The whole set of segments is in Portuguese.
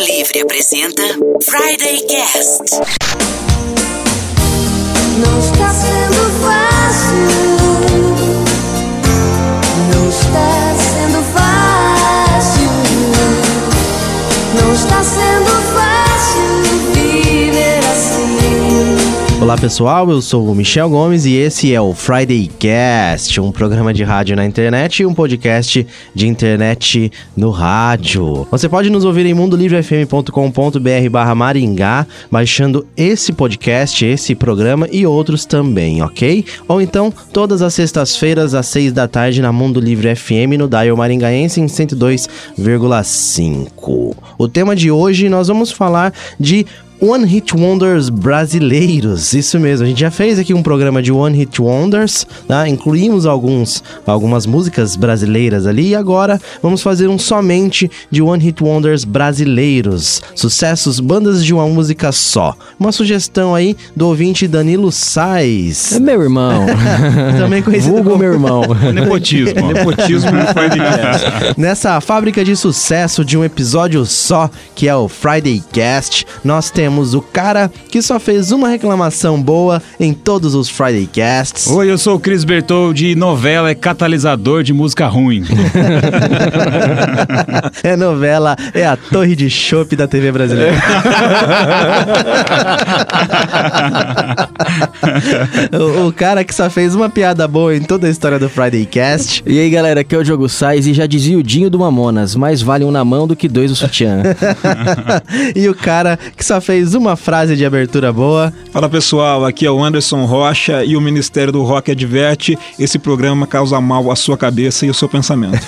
Livre apresenta Friday Cast. Não está sendo Olá pessoal, eu sou o Michel Gomes e esse é o Friday Cast, um programa de rádio na internet e um podcast de internet no rádio. Você pode nos ouvir em mundolivrefm.com.br barra Maringá, baixando esse podcast, esse programa e outros também, ok? Ou então, todas as sextas-feiras às seis da tarde na Mundo Livre FM no Dial Maringaense em 102,5. O tema de hoje nós vamos falar de One Hit Wonders brasileiros, isso mesmo. A gente já fez aqui um programa de One Hit Wonders, tá? Incluímos alguns, algumas músicas brasileiras ali e agora vamos fazer um somente de One Hit Wonders brasileiros, sucessos, bandas de uma música só. Uma sugestão aí do ouvinte Danilo Sais, É meu irmão. também conhecido Vulgo como meu irmão. Nepotismo. Nepotismo Cast. Nessa fábrica de sucesso de um episódio só, que é o Friday Cast, nós temos o cara que só fez uma reclamação boa em todos os Friday Casts. Oi, eu sou o Cris Bertol de novela é catalisador de música ruim. É novela, é a torre de chopp da TV brasileira. o, o cara que só fez uma piada boa em toda a história do Friday Cast. E aí, galera, aqui é o Diogo Sais e já dizia o Dinho do Mamonas, mais vale um na mão do que dois no sutiã. e o cara que só fez uma frase de abertura boa. Fala pessoal, aqui é o Anderson Rocha e o Ministério do Rock adverte: esse programa causa mal à sua cabeça e ao seu pensamento.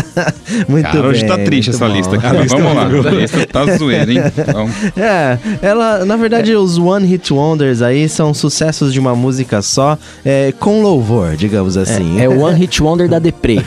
Muito Cara, bem. hoje tá triste essa bom. lista aqui. A lista Vamos é lá. horrível. A lista tá zoeira, hein? Então, É, ela, na verdade, os One Hit Wonders aí são sucessos de uma música só, é, com louvor, digamos assim. É o One Hit Wonder da Deprê.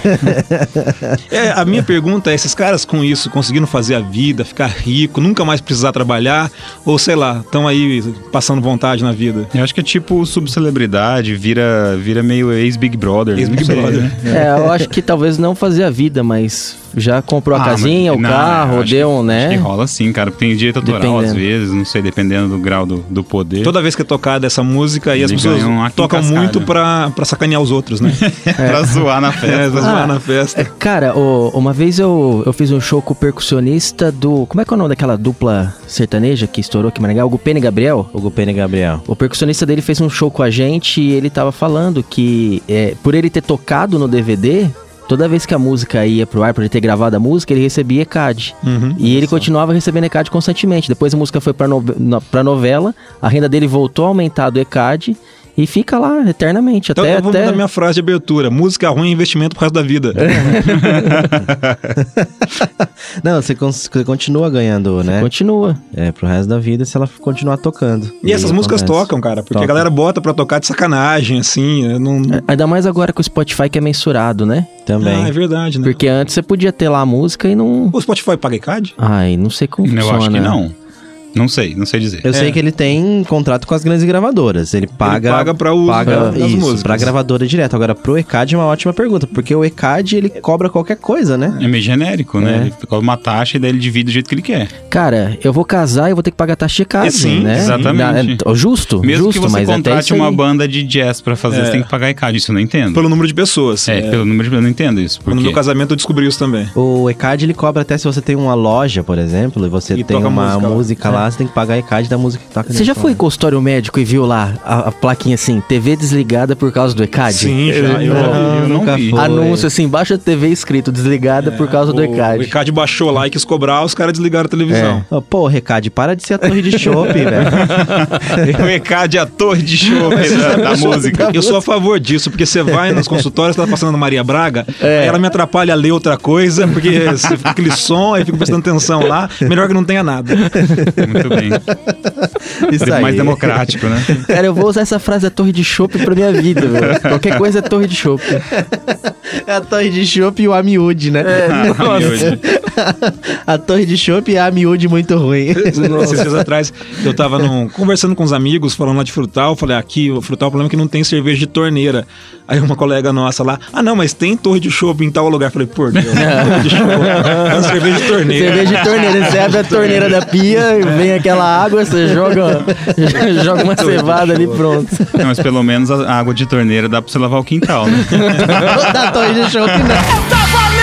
É, a minha pergunta é: esses caras com isso conseguiram fazer a vida, ficar rico, nunca mais precisar trabalhar, ou sei lá, estão aí passando vontade na vida? eu acho que é tipo subcelebridade, vira, vira meio ex-Big Brother. Ex-Big Brother. né? É, eu acho que talvez não fazia a vida, mas já comprou a Ah, casinha, mas- o não, carro, acho deu, que- Acho né? que rola sim, cara. Porque tem direito autoral Dependendo. às vezes, não sei, dependendo do grau do, do poder. Toda vez que é tocada essa música, aí as pessoas tocam cascada. muito pra, pra sacanear os outros, né? pra zoar na É, festa. pra zoar Ah, na festa. É, cara, uma vez eu, eu fiz um show com o percussionista do. Como é que é o nome daquela dupla sertaneja que estourou aqui em Maringá? O Gupene Gabriel? O Gupene Gabriel. O percussionista dele fez um show com a gente e ele tava falando que é, por ele ter tocado no DVD, toda vez que a música ia pro ar, por ele ter gravado a música, ele recebia ECAD. Uhum. E ele continuava recebendo ECAD constantemente. Depois a música foi pra, no, na- pra novela, a renda dele voltou a aumentar do ECAD e fica lá eternamente. Então até, eu vou até... mudar minha frase de abertura: música ruim é investimento pro resto da vida. Não, você, você continua ganhando, né? Continua. É, pro resto da vida se ela continuar tocando. E essas aí músicas acontece. tocam, cara, porque Toca. a galera bota pra tocar de sacanagem, assim. eu Não... Ainda mais agora com o Spotify que é mensurado, né? Também. Ah, é verdade, né? Porque antes você podia ter lá a música e não. O Spotify paga ICAD? Ai, não sei como Eu funciona. acho que não. Não sei, não sei dizer. Eu sei É. que ele tem contrato com as grandes gravadoras. Ele paga. paga pra uso paga das isso, músicas. pra gravadora direto. Agora, pro ECAD é uma ótima pergunta, porque o ECAD ele cobra qualquer coisa, né? É meio genérico, né? É. Ele cobra uma taxa e daí ele divide do jeito que ele quer. Cara, eu vou casar e eu vou ter que pagar taxa de casa, É, sim, né? exatamente. É, justo, Mesmo justo, que você mas até contrate uma banda de jazz pra fazer, É. você tem que pagar ICAD. Isso eu não entendo. Pelo número de pessoas. É, pelo número de... Eu não entendo isso. Por No quê? meu casamento eu descobri isso também. O ECAD ele cobra até se você tem uma loja, por exemplo, e você E tem uma música música, lá. Lá, você tem que pagar ECAD da música que toca Você já foi em consultório médico e viu lá a, a plaquinha assim, TV desligada por causa do ECAD? Sim, já. Eu, Eu, eu não nunca vi. fui. Anúncio assim, baixa a TV escrito desligada por causa do o, ECAD. o ECAD baixou lá e quis cobrar, os caras desligaram a televisão. Ô, Pô, ECAD, para de ser a torre de chopp, velho. o ECAD é a torre de show da, da música. Eu sou a favor disso, porque você vai nos consultórios, tá passando Maria Braga, aí ela me atrapalha a ler outra coisa, porque você fica aquele som, aí eu fico prestando atenção lá, melhor que não tenha nada. Muito bem. Isso aí. Mais democrático, né? Cara, eu vou usar essa frase da torre de chopp pra minha vida, velho. Qualquer coisa é torre de chopp. É a torre de chopp e o amiúde, né? Nossa. a torre de chopp e a amiúde muito ruim. Esses dias atrás, eu tava num- conversando com os amigos, falando lá de frutal, falei, aqui, o frutal, o problema é que não tem cerveja de torneira. Aí uma colega nossa lá, ah não, mas tem torre de chopp em tal lugar. Falei, por Deus, torre de chopp. É uma cerveja de torneira. Cerveja de torneira, você abre a torneira da pia, vem aquela água, você joga, joga uma cevada ali pronto. Não, mas pelo menos a água de torneira dá pra você lavar o quintal, né? da Torre de Chopp, não.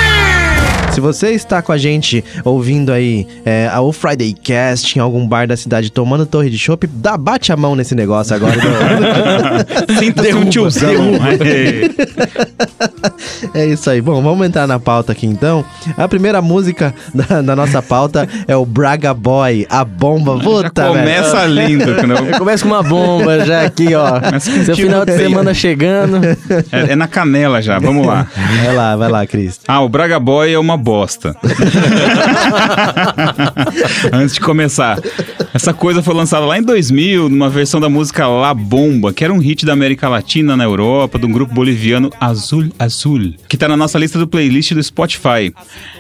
Se você está com a gente ouvindo aí é, o Friday Cast em algum bar da cidade tomando torre de chopp, dá, bate a mão nesse negócio agora. Sinta-se um tiozão. É isso aí. Bom, vamos entrar na pauta aqui então. A primeira música da, da nossa pauta é o Braga Boy, a bomba. Puta, velho. Começa lindo. quando- Começa com uma bomba já aqui, ó. Seu final de semana chegando. É, é na canela já, vamos lá. Vai lá, vai lá, Cris. Ah, o Braga Boy é uma bosta. Antes de começar, essa coisa foi lançada lá em 2000, numa versão da música La Bomba, que era um hit da América Latina na Europa, de um grupo boliviano Azul Azul, que tá na nossa lista do playlist do Spotify.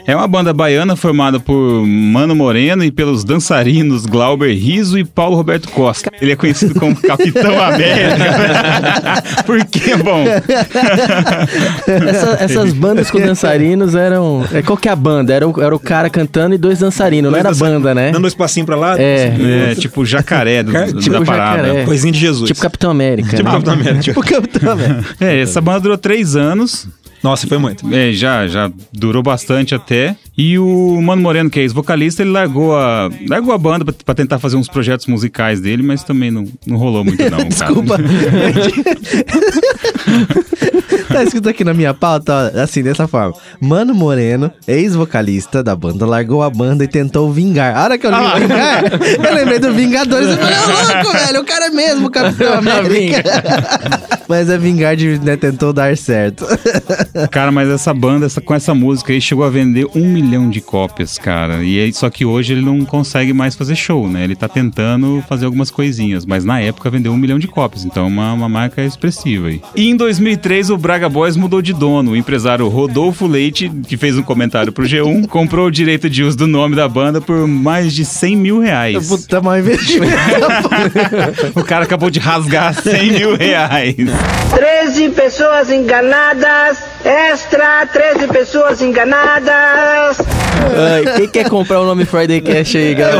É uma banda baiana formada por Mano Moreno e pelos dançarinos Glauber Riso e Paulo Roberto Costa. Ele é conhecido como Capitão América. Por que, bom? Essa- essas bandas com dançarinos eram. é, Qual que é a banda? Era o, era o cara cantando e dois dançarinos, não era banda, né? Dando dois passinhos pra lá. É. É, tipo jacaré do, Tipo da parada. jacaré. Coisinha de Jesus. Tipo Capitão América. Tipo né? Capitão América. Tipo, O Capitão América. É, essa banda durou três anos. Nossa, foi muito. É, já, já durou bastante até. E o Mano Moreno, que é ex-vocalista, ele largou a, largou a banda pra, pra tentar fazer uns projetos musicais dele, mas também não, não rolou muito não. Desculpa. Tá escrito aqui na minha pauta, ó, assim, dessa forma. Mano Moreno, ex-vocalista da banda, largou a banda e tentou vingar. A hora que eu li Ah. vingar, eu lembrei do Vingadores. Eu falei, ô louco, velho, o cara é mesmo o Capitão América. Mas é vingar de, né, tentou dar certo. Cara, mas essa banda, essa, com essa música aí, chegou a vender um milhão de cópias, cara. E aí, só que hoje ele não consegue mais fazer show, né? Ele tá tentando fazer algumas coisinhas, mas na época vendeu um milhão de cópias, então é uma, uma marca expressiva aí. E em 2003, o Braga Boys mudou de dono. O empresário Rodolfo Leite, que fez um comentário pro G1, comprou o direito de uso do nome da banda por mais de 100 mil reais. Puta, mal investimento. O cara acabou de rasgar 100 mil reais. 13 pessoas enganadas. Extra, 13 pessoas enganadas. Ai, quem quer comprar o nome Friday Cash aí, galera?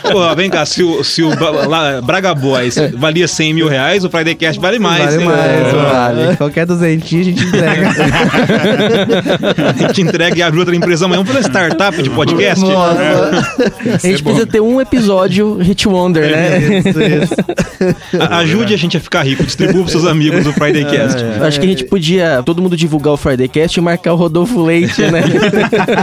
Pô, vem cá, se o, se o Bra- Braga Boys valia 100 mil reais, o Friday Cast vale mais. vale hein? mais, vale. vale. Qualquer duzentinho a gente entrega. A gente entrega e abre outra empresa amanhã. Vamos fazer startup de podcast? A gente precisa ter um episódio Hit Wonder, né? Isso, isso. A- Ajude a gente a ficar rico. Distribua pros seus amigos do Friday Cast. Acho que a gente podia todo mundo divulgar o Friday Cast e marcar o Rodolfo Leite, né?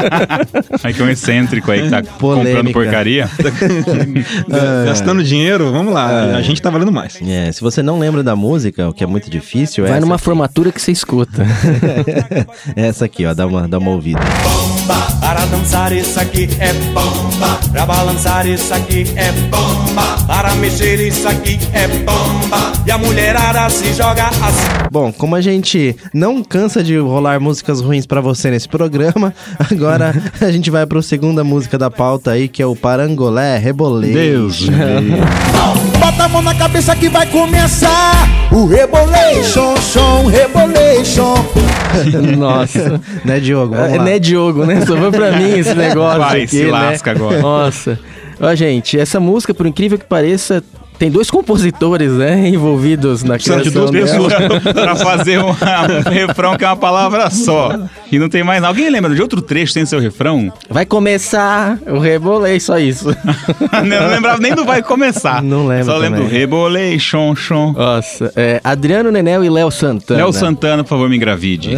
Aí que é um excêntrico aí que tá comprando Polêmica. porcaria. Gastando dinheiro, vamos lá. A gente tá valendo mais. É, se você não lembra da música, o que é muito difícil, é Vai numa aqui. formatura que você escuta. essa aqui, ó, dá uma, dá uma ouvida. Para dançar isso aqui é bomba. Pra balançar isso aqui é bomba. Para mexer isso aqui é bomba. E a mulherada se joga assim. Bom, como a gente não cansa de rolar músicas ruins pra você nesse programa, agora a gente vai pro segunda música da pauta aí, que é o Parangolé Rebolê. Deus. Bota a mão na cabeça que vai começar o rebolation, som, rebolation. Nossa. né, Diogo? Vamos É, lá. né, Diogo, né? Só foi pra mim esse negócio Vai, aqui, se né? lasca agora. Nossa. Ó, gente, essa música, por incrível que pareça, tem dois compositores, né, envolvidos na Precisando de criação duas pessoas. pra fazer um, um refrão que é uma palavra só. E não tem mais nada. Alguém lembra de outro trecho sem seu refrão? Vai começar o rebolei, só isso. Eu não lembrava nem do vai começar. Não lembro Só lembro do também. rebolei, chon, chon. Nossa, é, Adriano Nenel e Léo Santana. Léo Santana, por favor, me engravide.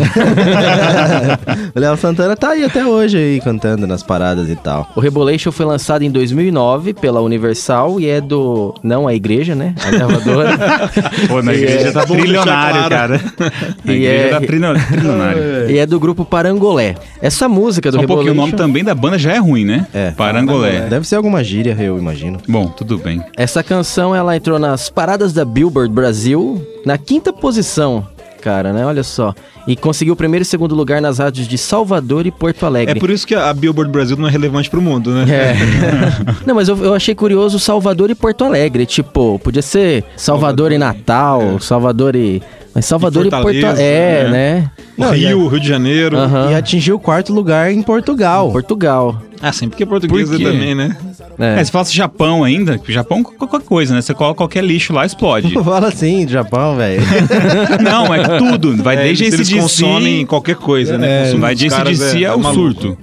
o Léo Santana tá aí até hoje aí cantando nas paradas e tal. O Rebolation foi lançado em 2009 pela Universal e é do... Não a igreja, né? A gravadora. Pô, na E igreja é- tá trilionário, claro. cara. Na E igreja é- tá trilio- trilionário. e é do grupo Parangolé. Essa música do Só um pouquinho, o nome também da banda já é ruim, né? É. Parangolé. Deve ser alguma gíria, eu imagino. Bom, tudo bem. Essa canção ela entrou nas paradas da Billboard Brasil na quinta posição, cara, né? Olha só. E conseguiu o primeiro e segundo lugar nas rádios de Salvador e Porto É Alegre. por isso que a Billboard Brasil não é relevante pro mundo, né? É. Não, mas eu, eu achei curioso Salvador e Porto Alegre. Tipo, podia ser Salvador, e Natal, Salvador e Mas Salvador E e, Porto Fortaleza, É, né? né? Não, Rio, Rio de Janeiro. E atingiu o quarto lugar em Portugal. Portugal. Ah, sim, porque português Por quê? também, né? É. É, se falasse Japão ainda, que Japão qualquer coisa, né? Você coloca qualquer lixo lá, explode. Fala assim, Japão, velho. Não, é tudo. Vai É, desde esse eles consomem qualquer coisa, né? Consumo Vai dos de caras DC é, o maluco. surto.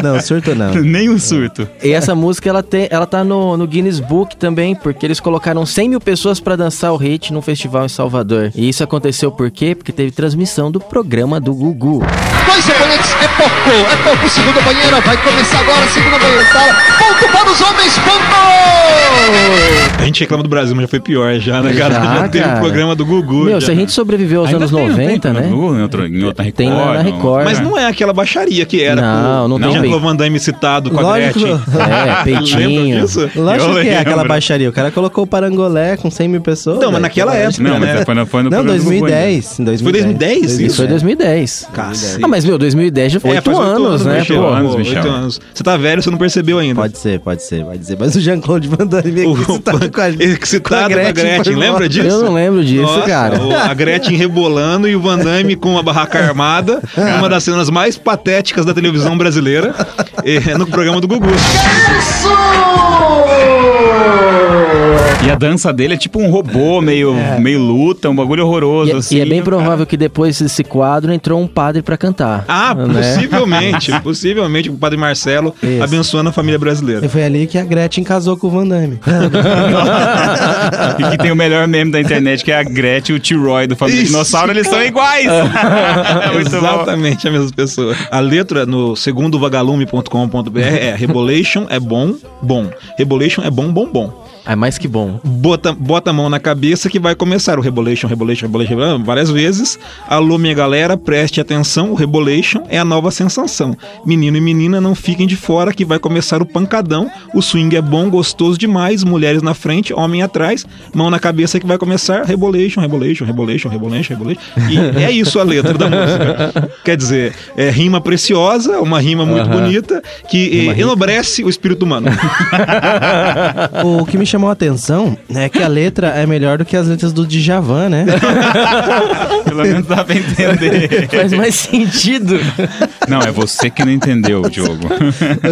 não, surto não. Nem o surto. E essa música, ela, tem, ela tá no, no Guinness Book também, porque eles colocaram 100 mil pessoas pra dançar o hit num festival em Salvador. E isso aconteceu por quê? Porque teve transmissão do programa do Gugu. Dois oponentes é pouco, é pouco. Segunda banheira vai começar agora. Segunda banheira fala. Ponto para os homens, ponto! A gente reclama do Brasil, mas já foi pior já, né, cara? Já, Já, teve cara. o programa do Gugu. Meu, já. se a gente sobreviveu aos Ainda anos tem, não tem, 90, né? no- Em, outro, em outra Record. Tem na, na Record. Mas não é aquela baixaria que era Não, com não tem Jean-Claude. Van Damme citado com a Lógico. Gretchen. É, peitinho. Lembra disso? Lógico Eu que é aquela lembro. baixaria. O cara colocou o parangolé com 100 mil pessoas. Não, mas velho. naquela época, Não, né? mas foi no, foi no Não, programa do Gugu ainda. 2010. em 2010. Foi 2010 Isso foi 2010. Cacete. Ah, mas meu, 2010 já foi É, 8 faz oito anos, né? Michel. Pô, anos, Michel. anos. Você tá velho, você não percebeu ainda. Pode ser, pode ser, pode ser. Mas o Jean-Claude Van Damme O- aqui excitado com a, excitado com a Gretchen, foi lembra disso? Eu não lembro disso, Nossa, cara. o- A Gretchen rebolando e o Van Damme com a barraca armada. uma das cenas mais patéticas da televisão brasileira. é, no programa do Gugu. E a dança dele é tipo um robô, meio, meio luta, um bagulho horroroso, E, é- assim. e é bem cara. Provável que depois desse quadro entrou um padre pra cantar. Ah, né? possivelmente. possivelmente o padre Marcelo Isso. abençoando a família brasileira. E foi ali que a Gretchen casou com o Van Damme. E que tem o melhor meme da internet, que é a Gretchen e o T-Roy do Família Isso. Dinossauro, eles são iguais! é muito bom. Exatamente a mesma pessoa. A letra no segundo vagalume.com.br é Rebolation é bom, bom. Rebolation é bom, bom, bom. É mais que bom. Bota, bota a mão na cabeça que vai começar o Rebolation, Rebolation, Rebolation, Rebolation, várias vezes. Alô, minha galera, preste atenção, o Rebolation é a nova sensação. Menino e menina, não fiquem de fora que vai começar o pancadão. O swing é bom, gostoso demais, mulheres na frente, homem atrás, mão na cabeça que vai começar Rebolation, Rebolation, Rebolation, Rebolation, Rebolation. E é isso a letra da música. Quer dizer, é rima preciosa, uma rima muito bonita, que enobrece o espírito humano. o que me chamou a atenção é que a letra é melhor do que as letras do Djavan, né? Pelo menos dá pra entender. Faz mais sentido. Não, é você que não entendeu, Diogo.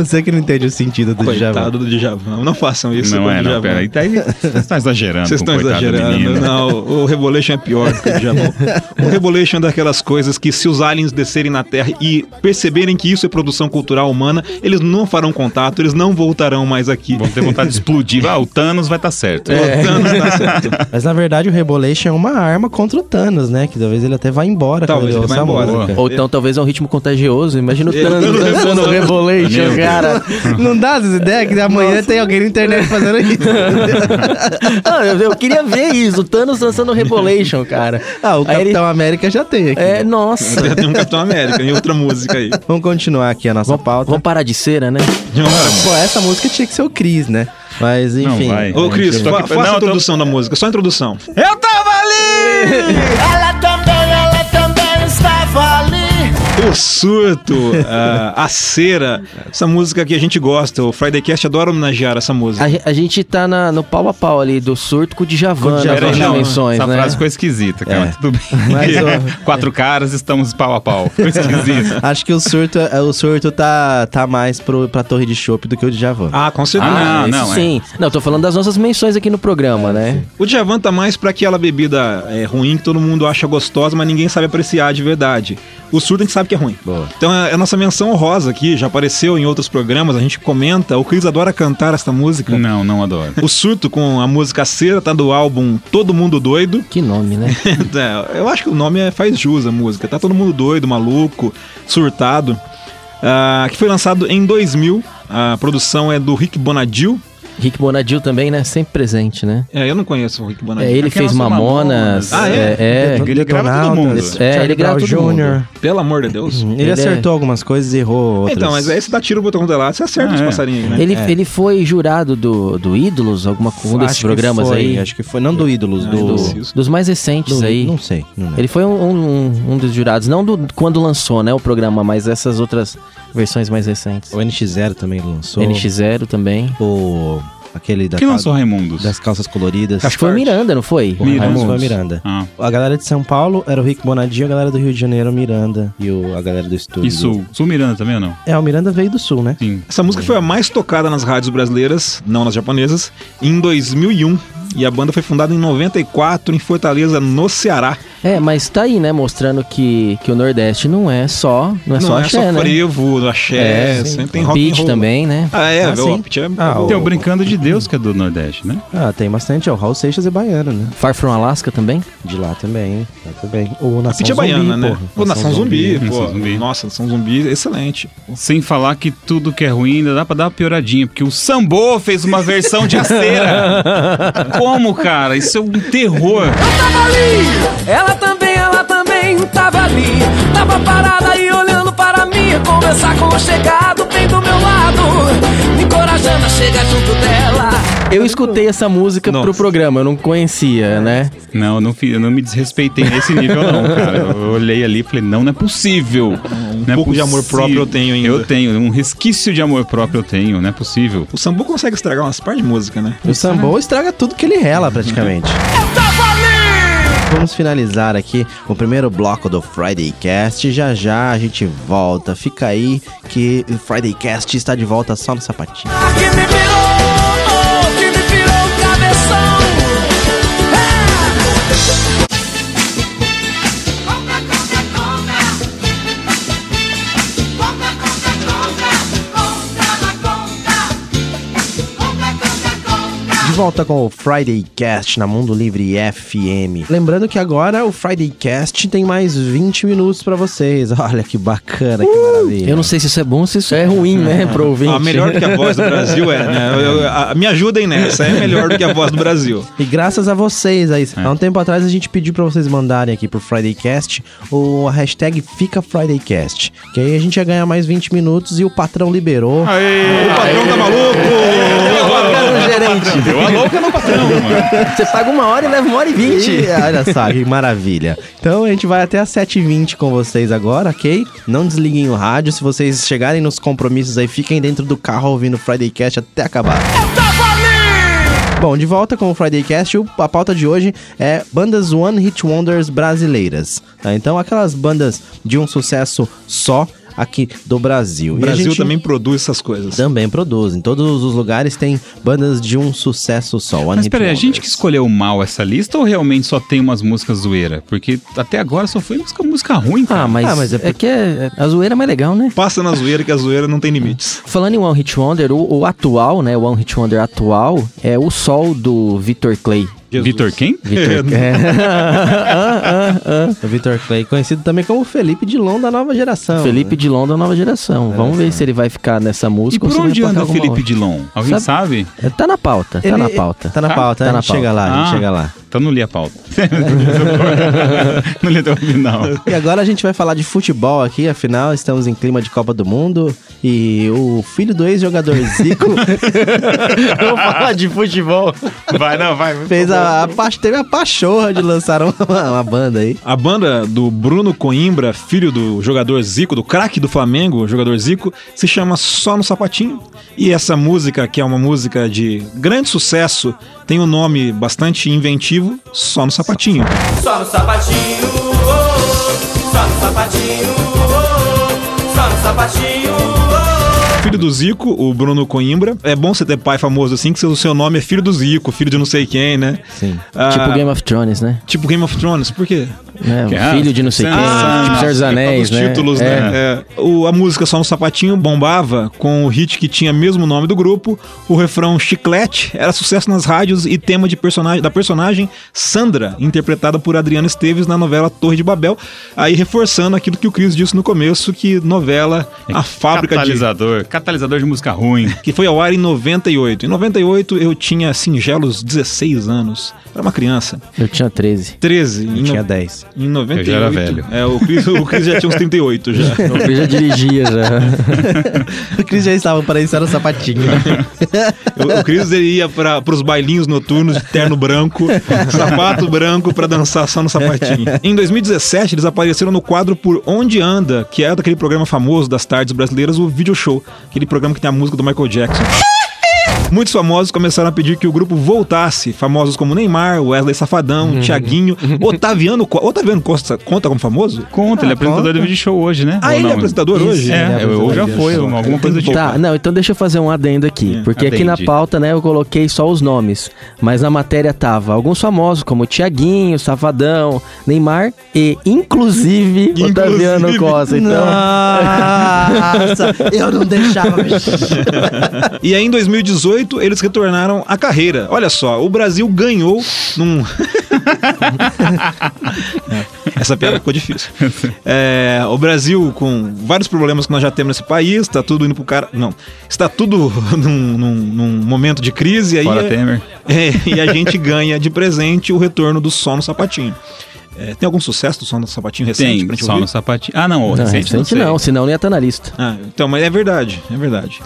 Sei que não entende o sentido do Djavan. Coitado do Djavan. Não façam isso Não é, não, Djavan. peraí. Daí, vocês estão exagerando Vocês estão exagerando. Não, o Rebolation é pior do que o Djavan. O Rebolation é daquelas coisas que se os aliens descerem na Terra e perceberem que isso é produção cultural humana, eles não farão contato, eles não voltarão mais aqui. Vão ter vontade de explodir. Ah, o Thanos vai estar certo. O Thanos tá certo. Mas na verdade o Rebolation é uma arma contra o Thanos, né? Que talvez ele até vá embora Talvez quando ele vá embora. música. Ou então talvez é um ritmo contagioso. Imagina o É, Thanos dançando Meu Rebolation, cara. Não dá essas ideias que amanhã tem alguém na internet fazendo isso. Ah, eu, eu queria ver isso, o Thanos dançando Rebolation, cara. ah, o Aí ele- Capitão América já tem aqui. É, nossa. Já tem um Capitão América em outra música aí. Vamos continuar aqui a nossa pauta. Vamos parar de cera, né? Pô, essa música tinha que ser o Chris, né? Mas enfim. vai. Ô, Cris, fa faça não, a eu tô- introdução da música, só a introdução. Eu tava ali! Ela também, O surto, a, a cera, essa música que a gente gosta, o Friday Cast adora homenagear essa música. A, a gente tá na- no pau a pau ali do surto com o Djavan nas nossas não, menções, essa né? frase ficou esquisita, cara. É. Tudo bem. Mas, ó, Quatro caras, estamos pau a pau. Ficou esquisito. Acho que o surto, é- o surto tá, tá mais pro, pra torre de chopp do que o Djavan. Ah, com certeza. Ah, isso não, é. sim. Não, eu tô falando das nossas menções aqui no programa, né? O Djavan tá mais pra aquela bebida é, ruim que todo mundo acha gostosa, mas ninguém sabe apreciar de verdade. O surdo a gente sabe que é ruim. Então é a nossa menção honrosa aqui, já apareceu em outros programas, a gente comenta. O Cris adora cantar esta música. Não, não adoro. O surto com a música Cera tá do álbum Todo Mundo Doido. Que nome, né? É, eu acho que o nome é, faz jus à música. Tá todo mundo doido, maluco, surtado. Ah, que foi lançado em 2000. A produção é do Rick Bonadil. Rick Bonadil também, né? Sempre presente, né? É, eu não conheço o Rick É, Bonadil. ele Aquela fez Mamonas. Mamonas. Ah, é? é, é. Ele grava todo mundo. É, ele grava todo mundo. Pelo amor de Deus. Ele, Ele é- acertou algumas coisas e errou outras. Então, mas aí você dá tiro, botão de lá, você acerta Ah, os é. passarinhos, né? Ele, ele foi jurado do, do Ídolos, alguma um desses Acho que programas foi, aí. Acho que foi, não do Ídolos, do... Dos mais recentes do- aí. Não sei, não. Ele foi um, um, um dos jurados, não do quando lançou, né, o programa, mas essas outras versões mais recentes. O NX0 também lançou. NX0 também. O Aquele da Quem cal- lançou Raimundos? das calças coloridas. Acho que foi o Miranda, não foi? O Miranda. foi o Miranda. Ah. A galera de São Paulo era o Rick Bonadinho, a galera do Rio de Janeiro era o Miranda. E o, a galera do estúdio. E Sul? Sul Miranda também ou não? É, o Miranda veio do Sul, né? Sim. Essa música foi a mais tocada nas rádios brasileiras, não nas japonesas, em 2001. E a banda foi fundada em 94 em Fortaleza, no Ceará. É, mas tá aí, né? Mostrando que, que o Nordeste não é só, não é Não só é axé, só né? frevo, axé, É, sempre tem rock and Beat roll. também, né? Ah, é, Ah, o sim. Pitch é... Ah, Tem o o- Brincando de Deus, que é do Nordeste, né? Ah, tem bastante. É o Raul Seixas é baiano, né? Far From Alaska também? De lá também. Lá também. O Nação Pitch é baiana, né? Pô, Nação Zumbi, pô. Nação Zumbi. Nossa, Nação Zumbi, excelente. Sem falar que tudo que é ruim ainda dá pra dar uma pioradinha, porque o Sambô fez uma versão de aceira. Como, cara? Isso é um terror. tava ali, ela também, ela também tava ali. Tava parada e olhando para mim. Conversar com o chegado bem do meu lado. Me encorajando a chegar junto dela. Eu escutei essa música pro Nossa. programa, eu não conhecia, né? Não, eu não, eu não me desrespeitei nesse nível, não, cara. Eu olhei ali e falei, não, não é possível. Um Não é pouco de amor próprio eu tenho ainda. Eu tenho, um resquício de amor próprio eu tenho, não é possível. O Sambu consegue estragar umas partes de música, né? O Sambô estraga tudo que ele rela, praticamente. Vamos finalizar aqui o primeiro bloco do Friday Cast. Já já a gente volta. Fica aí que o Friday Cast está de volta só no sapatinho. Volta com o Friday Cast na Mundo Livre FM. Lembrando que agora o Friday Cast tem mais 20 minutos pra vocês. Olha que bacana, que maravilha. Eu não sei se isso é bom ou se isso é ruim, né, pro ouvinte. A melhor do que a voz do Brasil é, né? Eu- eu- a- me ajudem nessa, é melhor do que a voz do Brasil. E graças a vocês aí. Há um tempo atrás a gente pediu pra vocês mandarem aqui pro Fridaycast o a hashtag Fica Fridaycast. Que aí a gente ia ganhar mais 20 minutos e o patrão liberou. O patrão tá maluco! gerente. Deu a louca no patrão, mano. Você paga uma hora e leva uma hora e vinte. Olha só, que maravilha. Então a gente vai até às 7h20 com vocês agora, ok? Não desliguem o rádio. Se vocês chegarem nos compromissos aí, fiquem dentro do carro ouvindo o Friday Cast até acabar. Bom, de volta com o Friday Cast, a pauta de hoje é bandas One Hit Wonders brasileiras. tá? Então, aquelas bandas de um sucesso só aqui do Brasil. O E a Brasil gente também produz essas coisas. também produz. Em todos os lugares tem bandas de um sucesso só. Mas peraí, a gente que escolheu mal essa lista ou realmente só tem umas músicas zoeira? Porque até agora só foi música, música ruim, cara. Ah, mas, Ah, mas é é, por- que é, a zoeira é mais legal, né? Passa na zoeira que a zoeira não tem limites. Falando em One Hit Wonder, o, o atual, né? O One Hit Wonder atual é o Sol do Victor Clay. Vitor quem? Victor é. Ah, ah, ah. O Victor Clay, conhecido também como Felipe Dilon da nova geração. Felipe né? Dilon da nova geração. Vamos ver se ele vai ficar nessa E música por ou se onde vai anda o Felipe. Dilon? Alguém sabe? É, Tá na pauta, tá Ele- na pauta. Tá na Tá? pauta, Tá a na gente chega pauta. lá, a gente Ah. chega lá. Então não li a pauta. não li até o final. E agora a gente vai falar de futebol aqui, afinal estamos em clima de Copa do Mundo e o filho do ex-jogador Zico Vamos falar de futebol. Vai, não, vai. fez a, a teve a pachorra de lançar uma, uma banda aí. A banda do Bruno Coimbra, filho do jogador Zico, do craque do Flamengo, o jogador Zico, se chama Só no Sapatinho. E essa música, que é uma música de grande sucesso, tem um nome bastante inventivo, Só no Sapatinho. Só no sapatinho, oh, oh. só no sapatinho, oh, oh. só no sapatinho. oh, Filho do Zico, o Bruno Coimbra. É bom você ter pai famoso assim, que o seu nome é filho do Zico, filho de não sei quem, né? Sim. Ah, Tipo Game of Thrones, né? tipo Game of Thrones, por quê? Né? É- filho de não sei quem, Ah, tipo Senhor dos É Anéis, né? títulos, É. né? É. O, a música Só no Sapatinho bombava com o hit que tinha mesmo nome do grupo. O refrão Chiclete era sucesso nas rádios e tema de personagem, da personagem Sandra, interpretada por Adriana Esteves na novela Torre de Babel. Aí reforçando aquilo que o Cris disse no começo, que novela, a fábrica de catalisador. Catalisador de música ruim. que foi ao ar em 98. Em 98 eu tinha singelos 16 anos. Era uma criança. Eu tinha 13. 13. Em, Tinha no- 10. Em 98. Eu já era velho. É, o Cris, o Cris já tinha uns 38 já. Eu já dirigia já. O Cris já estava para isso, era o sapatinho. O, o Cris ia para os bailinhos noturnos de terno branco, sapato branco pra dançar só no sapatinho. Em 2017, eles apareceram no quadro Por Onde Anda, que é daquele programa famoso das tardes brasileiras, o Video Show, aquele programa que tem a música do Michael Jackson. Muitos famosos começaram a pedir que o grupo voltasse. Famosos como Neymar, Wesley Safadão, Thiaguinho, Otaviano, Otaviano Costa conta como famoso? Conta, ele é apresentador do vídeo show hoje, né? Ah, Ou ele é não? apresentador hoje? É, é ou já apresentador. foi, alguma coisa do tipo. Tá, não, então deixa eu fazer um adendo aqui. porque aqui na adende. pauta, né, eu coloquei só os nomes. Mas na matéria tava alguns famosos, como Tiaguinho, Safadão, Neymar e, inclusive, Inclusive. Otaviano Costa. Então, Nossa, eu não deixava. E aí, em 2018, eles retornaram à carreira. Olha só, o Brasil ganhou num. Essa piada ficou difícil. É, o Brasil, com vários problemas que nós já temos nesse país, tá tudo indo pro cara. Não. Está tudo num, num- num momento de crise. Aí Fora é- Temer. é, e a gente ganha de presente o retorno do Som no Sapatinho. É, tem algum sucesso do Som no Sapatinho recente Tem, pra gente ouvir? no sapatinho. Ah, não, o não, recente, recente não, não, senão não ia estar na lista. Ah, então, mas é verdade, é verdade.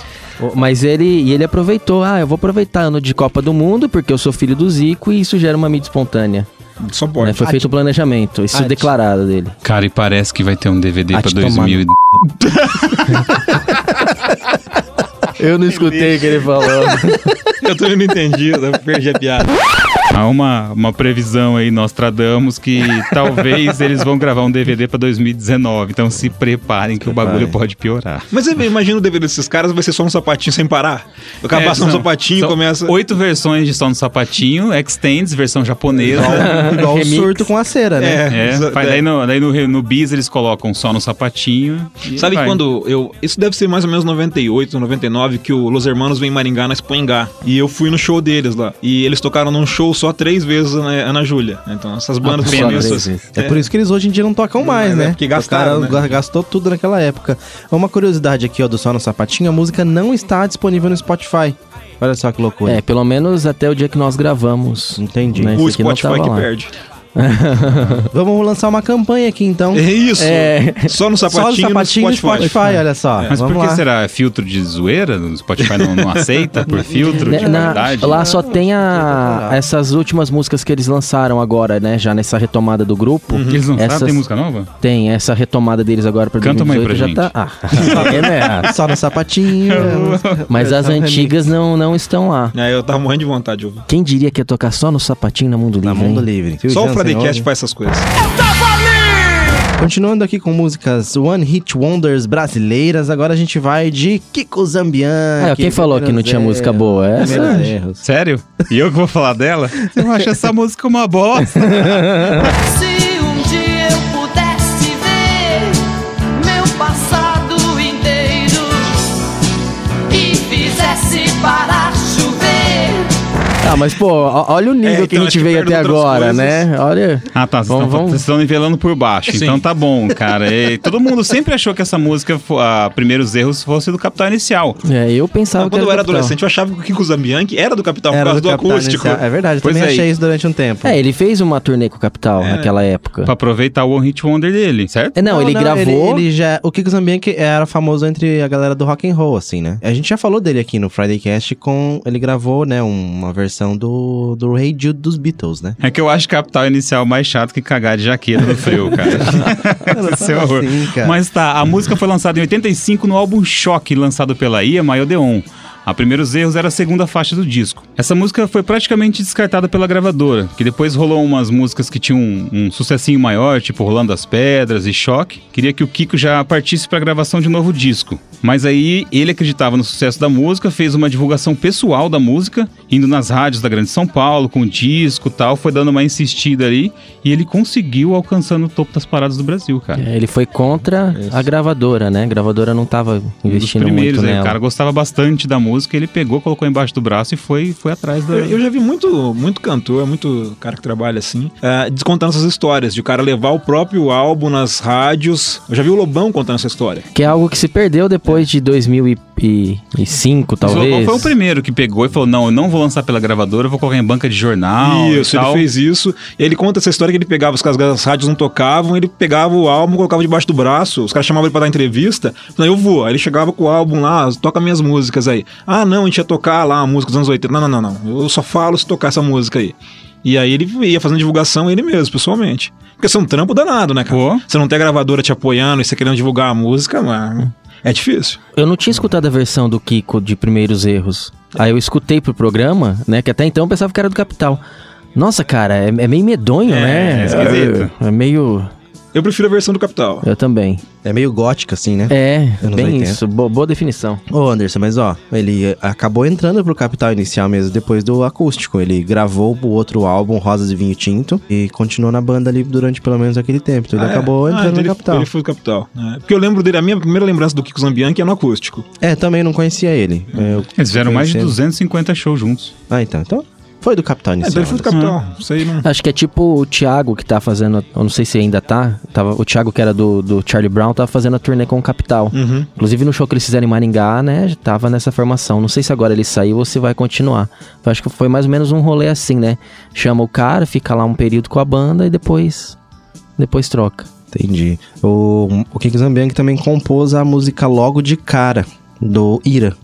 Mas ele, ele aproveitou, ah, eu vou aproveitar ano de Copa do Mundo, porque eu sou filho do Zico e isso gera uma mídia espontânea. Só Né? pode. Foi feito o planejamento, isso Ati- declarado dele. Cara, e parece que vai ter um DVD Ah, pra te tomar 2000 e... Eu não escutei o que ele falou. Eu também não entendi, eu perdi a piada. Há uma, uma previsão aí, nós tradamos que talvez eles vão gravar um DVD pra 2019. Então se preparem que o bagulho pode piorar. Mas eu imagino o DVD desses caras vai ser só um sapatinho sem parar. Eu acabo É, um são- sapatinho começa. Oito versões de som no sapatinho, extends, versão japonesa. Igual o Remix. surto com a cera, né? É, faz- é. daí, no, daí no, no bis eles colocam só no sapatinho. e Sabe vai. quando eu. Isso deve ser mais ou menos 98, 99, que o Los Hermanos vem em Maringá na Expoingá. E eu fui no show deles lá. E eles tocaram num show só três vezes na Ana Júlia. Então essas bandas só começo. vezes. É por isso que eles hoje em dia não tocam mais, é né? porque gastaram, O cara né? gastou tudo naquela época. Uma curiosidade aqui, ó, do Só no Sapatinho, a música não está disponível no Spotify. Olha só que loucura. É, pelo menos até o dia que nós gravamos. Entendi. Né? O não Spotify que lá. perde. Vamos lançar uma campanha aqui, então. É isso. É. Só no Só sapatinho, no sapatinho no no Spotify, olha só. Mas Vamos por que lá. será? É filtro de zoeira? O Spotify não, não aceita por filtro de na- qualidade? lá só tem a, essas últimas músicas que eles lançaram agora, né? Já nessa retomada do grupo. Eles lançaram, Essas- tem música nova? Tem essa retomada deles agora pra Canta uma aí 2018 pra já tá. Ah, é, né? Só no sapatinho. Mas as Versão antigas não, não estão lá. É, eu tava morrendo de vontade. Quem diria que ia tocar só no sapatinho na Mundo Livre? Na Mundo hein? Livre. Só o Fridaycast ouve. faz essas coisas. Continuando aqui com músicas One Hit Wonders brasileiras, agora a gente vai de Kiko Zambianchi. Ah, quem falou que não tinha música boa? É Essa? Sério? E eu que vou falar dela? Eu acho essa música uma bosta. Ah, mas pô, olha o nível É, que então a acho gente que veio até agora, coisas. né? Olha. Ah, tá. Vocês Vamos- estão- vamos- vocês estão nivelando por baixo. Sim. Então tá bom, cara. E todo mundo sempre achou que essa música, a Primeiros Erros, fosse do Capital Inicial. É, eu pensava que Quando eu era Capital. adolescente, eu achava que o Kiko Zambianchi era do Capital por Era causa do do, acústico. Inicial. É verdade, eu Pois também é. achei isso durante um tempo. É, ele fez uma turnê com o Capital naquela época. Pra aproveitar o One Hit Wonder dele, certo? É, não, ele gravou. Ele, ele já, o Kiko Zambianchi era famoso entre a galera do rock and roll, assim, né? A gente já falou dele aqui no Friday Cast com ele gravou, né, uma versão do do Hey Jude dos Beatles, né? É que eu acho Capital Inicial mais chato que cagar de jaqueta no frio, cara. Isso é horror. assim, cara. Mas tá, a música foi lançada em 85 no álbum Choque, lançado pela EMI Odeon. A Primeiros Erros era a segunda faixa do disco. Essa música foi praticamente descartada pela gravadora, que depois rolou umas músicas que tinham um, um sucessinho maior, tipo Rolando as Pedras e Choque. Queria que o Kiko já partisse pra gravação de um novo disco. Mas aí ele acreditava no sucesso da música, fez uma divulgação pessoal da música, indo nas rádios da Grande São Paulo, com disco e tal, foi dando uma insistida ali, e ele conseguiu alcançando o topo das paradas do Brasil, cara. É, ele foi contra a gravadora, né? A gravadora não tava Um dos investindo primeiros, muito aí, nela. o cara gostava bastante da música, ele pegou, colocou embaixo do braço e foi, foi atrás da. Eu, eu já vi muito, muito cantor, muito cara que trabalha assim, é, descontando essas histórias, de o cara levar o próprio álbum nas rádios. Eu já vi o Lobão contando essa história. Que é algo que se perdeu depois de 2005, O talvez. Foi o primeiro que pegou e falou: não, eu não vou lançar pela gravadora, eu vou colocar em banca de jornal. Isso, e ele fez isso. E ele conta essa história que ele pegava, os caras as rádios não tocavam, ele pegava o álbum, colocava debaixo do braço, os caras chamavam ele pra dar entrevista. Não, eu vou. Aí ele chegava com o álbum lá, toca minhas músicas aí. Ah, não, a gente ia tocar lá a música dos anos 80. Não, não, não, não. Eu só falo se tocar essa música aí. E aí ele ia fazendo divulgação ele mesmo, pessoalmente. Porque você é um trampo danado, né, cara? Pô. Você não tem a gravadora te apoiando e você querendo divulgar a música, mano. É difícil. Eu não tinha escutado a versão do Kiko de Primeiros Erros. Aí eu escutei pro programa, né? Que até então eu pensava que era do Capital. Nossa, cara, é, é meio medonho, É, né? é. É, é meio. Eu prefiro a versão do Capital. Eu também. É meio gótica, assim, né? É, Anos bem 80. isso. Bo- boa definição. Ô, Anderson, mas ó, ele eh, acabou entrando pro Capital Inicial mesmo depois do acústico. Ele gravou o outro álbum, Rosas e Vinho Tinto, e continuou na banda ali durante pelo menos aquele tempo. Então ele Ah, é? acabou Ah, entrando então no ele, Capital. Ele foi do Capital. né? Porque eu lembro dele, a minha primeira lembrança do Kiko Zambianchi é no acústico. É, também não conhecia ele. Eu Eles fizeram mais de conheci- 250 shows juntos. Ah, então. Então foi do Capital É, Inicial. então ele foi do Anderson. Capital. Isso aí não. Acho que é tipo o Thiago que tá fazendo. Eu não sei se ainda tá. Tava, o Thiago, que era do, do Charlie Brown, tava fazendo a turnê com o Capital. Uhum. Inclusive no show que eles fizeram em Maringá, né? Tava nessa formação. Não sei se agora ele saiu ou se vai continuar. Eu acho que foi mais ou menos um rolê assim, né? Chama o cara, fica lá um período com a banda e depois. Depois troca. Entendi. O, o Kiko Zambianchi também compôs a música Logo de Cara, do Ira,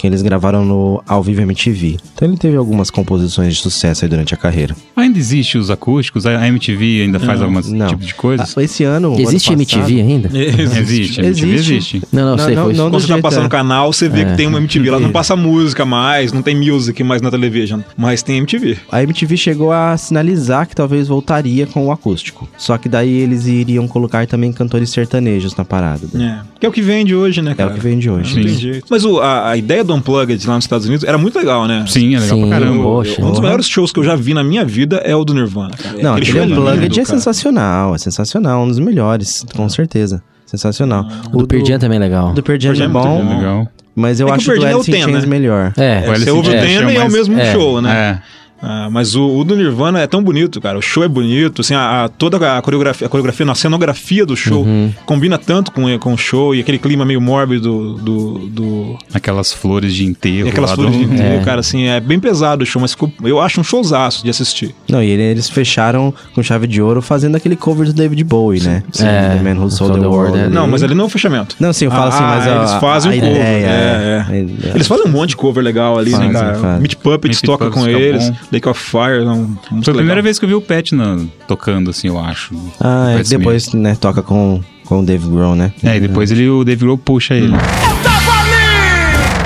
que eles gravaram no Ao Vivo MTV. Então ele teve algumas composições de sucesso aí durante a carreira. Ainda existe os acústicos? A MTV ainda faz algum não. tipo de coisas? Ah, esse ano. Existe ano MTV passado- ainda? Existe, a MTV Existe. existe. Não, não, Não, sei. não, foi não Quando do você tá passando é. o canal, você vê É. que tem uma MTV. Lá não passa música mais, não tem music mais na television. Mas tem MTV. A MTV chegou a sinalizar que talvez voltaria com o acústico. Só que daí eles iriam colocar também cantores sertanejos na parada. É. Que é o que vende hoje, né, É cara? o que vem de hoje. Não tem jeito. Mas o- a, a ideia do Unplugged lá nos Estados Unidos era muito legal, né? Sim, é legal Sim, pra caramba. poxa. Um dos maiores shows que eu já vi na minha vida é o do Nirvana. Cara. Não, aquele show é Unplugged é sensacional, é sensacional, um dos melhores, com certeza. Sensacional. O do Pearl Jam também é legal. O do Pearl é é muito bom, É legal. mas eu É que o acho do é o Alice in Ten, Chains né? melhor. É, Você ouve o tema é e é o mesmo é. show, né? É. Ah, mas o, o do Nirvana é tão bonito, cara. O show é bonito, assim, a, a- toda a coreografia, a coreografia, não, a cenografia do show Uhum. combina tanto com, com o show e aquele clima meio mórbido do. do Aquelas flores de enterro. e aquelas lá flores do- de enterro, É. cara, assim, é bem pesado o show, mas ficou, eu acho um showzaço de assistir. Não, e ele- eles fecharam com chave de ouro fazendo aquele cover do David Bowie, né? Sim. É, The Man Who Sold the World. é ali. Não, mas ali não é o fechamento. Não, sim, eu falo assim, Ah, mas a, eles fazem a um cover. ideia, é, é. é. Eles fazem um monte de cover legal ali, Fazem, né, cara? Meat Puppets Meat toca Puppets com eles, bom. Lake of Fire, é um, um Foi a primeira vez que eu vi o Pet na- tocando, assim, eu acho. Ah, é, depois, né, toca com, com o Dave Grohl, né? É, e depois ele, o Dave Grohl puxa ele.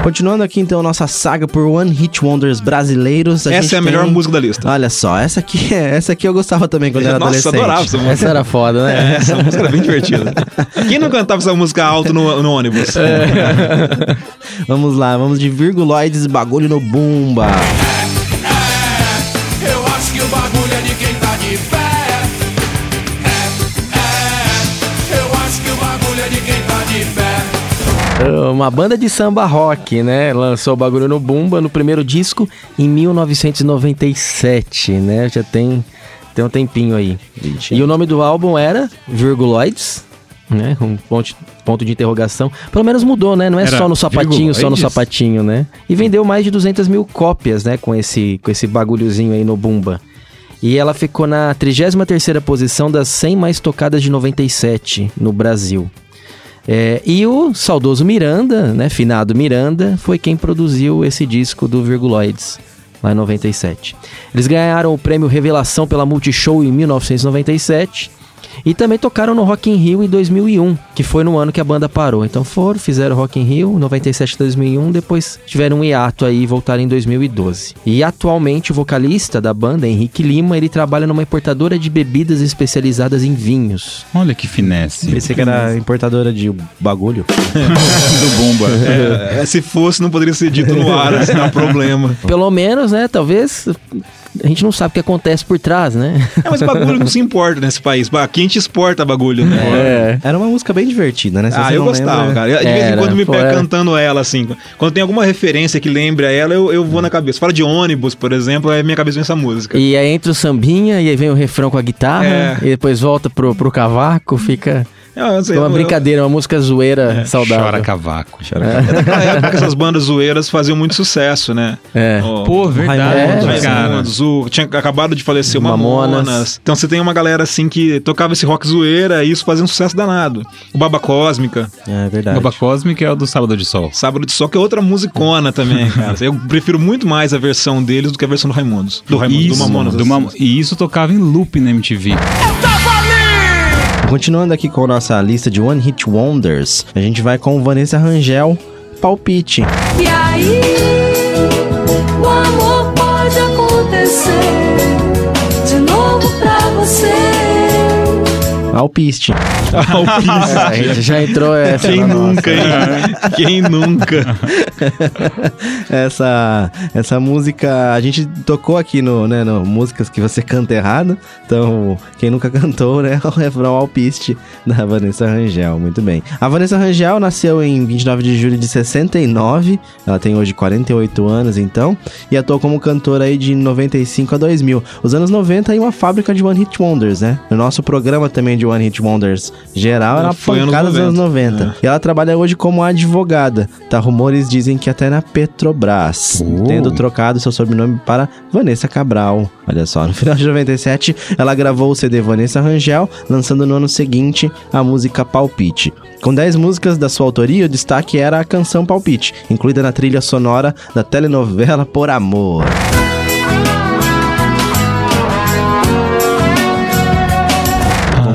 Continuando aqui, então, nossa saga por One Hit Wonders brasileiros. Essa gente é a melhor tem- música da lista. Olha só, essa aqui, é- essa aqui eu gostava também quando era Nossa, adolescente. adorava essa música. Essa era foda, né? Essa música era bem divertida. Quem não cantava essa música alto no, no ônibus? Vamos lá, vamos de virguloides bagulho no Bumba. Uma banda de samba rock, né? Lançou o bagulho no Bumba no primeiro disco em 1997, né? Já tem, tem um tempinho aí. E o nome do álbum era Virguloids, né? Um ponto, ponto de interrogação. Pelo menos mudou, né? Não é Era só no sapatinho, só no sapatinho, né? E vendeu mais de 200 mil cópias, né? Com esse, com esse bagulhozinho aí no Bumba. E ela ficou na 33ª posição das 100 mais tocadas de 97 no Brasil. É, e o saudoso Miranda, né, finado Miranda, foi quem produziu esse disco do Virguloides, lá em 97. Eles ganharam o prêmio Revelação pela Multishow em 1997 e também tocaram no Rock in Rio em 2001, que foi no ano que a banda parou. Então foram, fizeram Rock in Rio 97 2001, depois tiveram um hiato aí e voltaram em 2012. E atualmente o vocalista da banda, Henrique Lima, ele trabalha numa importadora de bebidas especializadas em vinhos. Olha que finesse. Pensei que era importadora de bagulho. do Bumba. É, se fosse, não poderia ser dito no ar, assim, não é um problema. Pelo menos, né? Talvez a gente não sabe o que acontece por trás, né? É, mas bagulho não se importa nesse país. Aqui a gente exporta bagulho, né? É. Era uma música bem divertida, né? Se Ah, eu gostava, lembra- cara. Eu, de vez em quando me pega era. cantando ela, assim. Quando tem alguma referência que lembre a ela, eu, eu vou na cabeça. Fala de ônibus, por exemplo, aí minha cabeça vem essa música. E aí entra o sambinha, e aí vem o refrão com a guitarra, É. e depois volta pro, pro cavaco, fica Eu, eu sei, uma eu- brincadeira, uma música zoeira saudável. Chora cavaco. eu- Naquela época que essas bandas zoeiras faziam muito sucesso, né? É. Ó, Pô, verdade, Raimundos, cara. O, tinha acabado de falecer o Mamonas. Mamonas. Então você tem uma galera assim que tocava esse rock zoeira e isso fazia um sucesso danado. O Baba Cósmica, É verdade. Baba Cósmica é o do Sábado de Sol. Sábado de Sol, que é outra musicona também, cara. Eu prefiro muito mais a versão deles do que a versão do Raimundos. Do Raimundos, do Isso, Mamonas. do Mam- E isso tocava em loop na MTV. Continuando aqui com nossa lista de One Hit Wonders, a gente vai com Vanessa Rangel, Palpite. E aí, o amor pode acontecer de novo pra você. Alpiste. a gente já entrou essa Quem nunca, hein? Quem nunca? essa, essa música a gente tocou aqui no, né, no músicas que você canta errado. Então, quem nunca cantou, né, o refrão Alpiste da Vanessa Rangel. Muito bem. A Vanessa Rangel nasceu em 29 de julho de 69. Ela tem hoje 48 anos, então, e atuou como cantora aí de 95 a 2000. Os anos 90 aí uma fábrica de One Hit Wonders, né? No nosso programa também de One Hit Wonders geral, era uma Foi anos pancada dos anos 90. E ela trabalha hoje como advogada. Tá, rumores dizem que até na Petrobras, tendo trocado seu sobrenome para Vanessa Cabral. Olha só, no final de 97, ela gravou o CD Vanessa Rangel, lançando no ano seguinte a música Palpite. Com 10 músicas da sua autoria, o destaque era a canção Palpite, incluída na trilha sonora da telenovela Por Amor.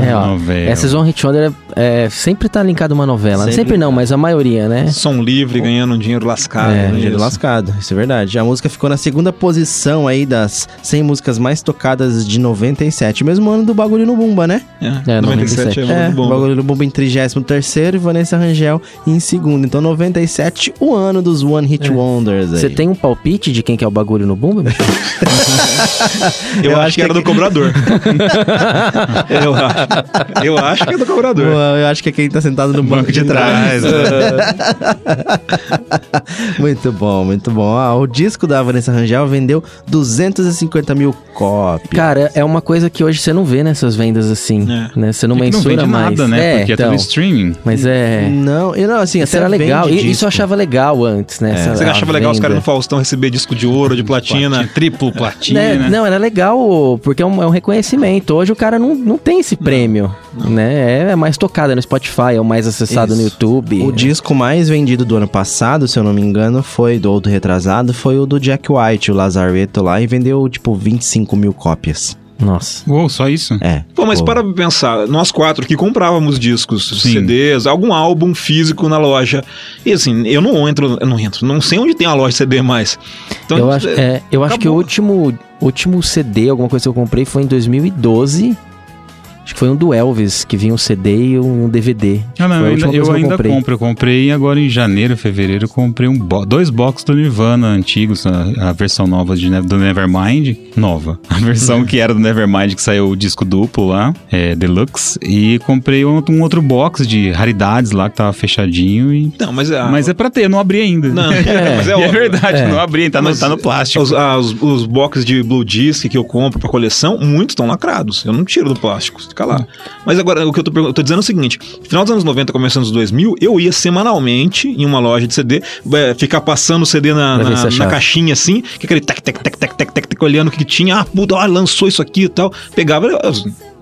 É, ó, novela. Essas One Hit Wonder é, é, sempre tá linkado a uma novela. Sempre, Sempre não, mas a maioria, né? Som livre, ganhando um dinheiro lascado. É, né, dinheiro isso. lascado, isso é verdade. A música ficou na segunda posição aí das 100 músicas mais tocadas de 97. Mesmo ano do Bagulho no Bumba, né? É, É, 97 é, É, muito bom. Bagulho no Bumba em 33 e Vanessa Rangel em segundo. Então 97, o ano dos One Hit Wonders aí. Você tem um palpite de quem que é o bagulho no bumba? bicho? Eu, Eu acho acho que era que- do cobrador. eu, acho, eu acho que é do cobrador. Eu acho que é quem tá sentado no banco de trás. muito bom, muito bom. Ah, o disco da Vanessa Rangel vendeu 250 mil cópias. Cara, é uma coisa que hoje você não vê nessas vendas assim, É. né? Você não não mensura vende mais. nada, né? É, Porque é então, tudo streaming. Mas é... Não, e não, assim, Isso até era legal. E, isso eu achava legal antes, né? Essa- Você achava legal os caras no Faustão receber disco de ouro, de platina? Triplo platina, Né, né? Não, era legal porque é um, é um reconhecimento. Hoje o cara não, não tem esse prêmio, né? É mais tocado é no Spotify, é o mais acessado no Isso. YouTube. O disco mais vendido do ano passado, se eu não me engano, foi do outro retrasado, foi o do Jack White, o Lazaretto lá, e vendeu tipo 25 mil cópias. Nossa. Uou, só isso? É. Pô, mas pô. para pra pensar, nós quatro que comprávamos discos, Sim. CDs, algum álbum físico na loja. E assim, eu não entro, eu não entro, não sei onde tem a loja de CD mais. Então, eu acho, é, eu acho que o último, último CD, alguma coisa que eu comprei foi em 2012. Acho que foi um do Elvis, que vinha um CD e um DVD. Ah, não, eu ainda, eu ainda comprei. compro. Eu comprei agora em janeiro, fevereiro, eu comprei um bo- dois boxes do Nirvana antigos, a, a versão nova de, Ne- do Nevermind, nova. A versão que era do Nevermind, que saiu o disco duplo lá, é, Deluxe. E comprei um, um outro box de raridades lá, que tava fechadinho. E... Não, mas, ah, Mas é pra ter, eu não abri ainda. Não, é, mas é é óbvio. verdade, É. não abri, tá, no, Mas tá no plástico. Os, ah, os, os boxes de Blue Disc que eu compro pra coleção, muitos estão lacrados. Eu não tiro do plástico, fica lá. Mas agora, o que eu tô, eu tô dizendo é o seguinte: final dos anos 90, começando dos 2000, eu ia semanalmente em uma loja de CD, é, ficar passando o CD na, na, na caixinha assim, que aquele tec, tec, tec, tec, tec, tec, olhando o que, tinha. Ah, puta, olha, lançou isso aqui e tal. Pegava. eu-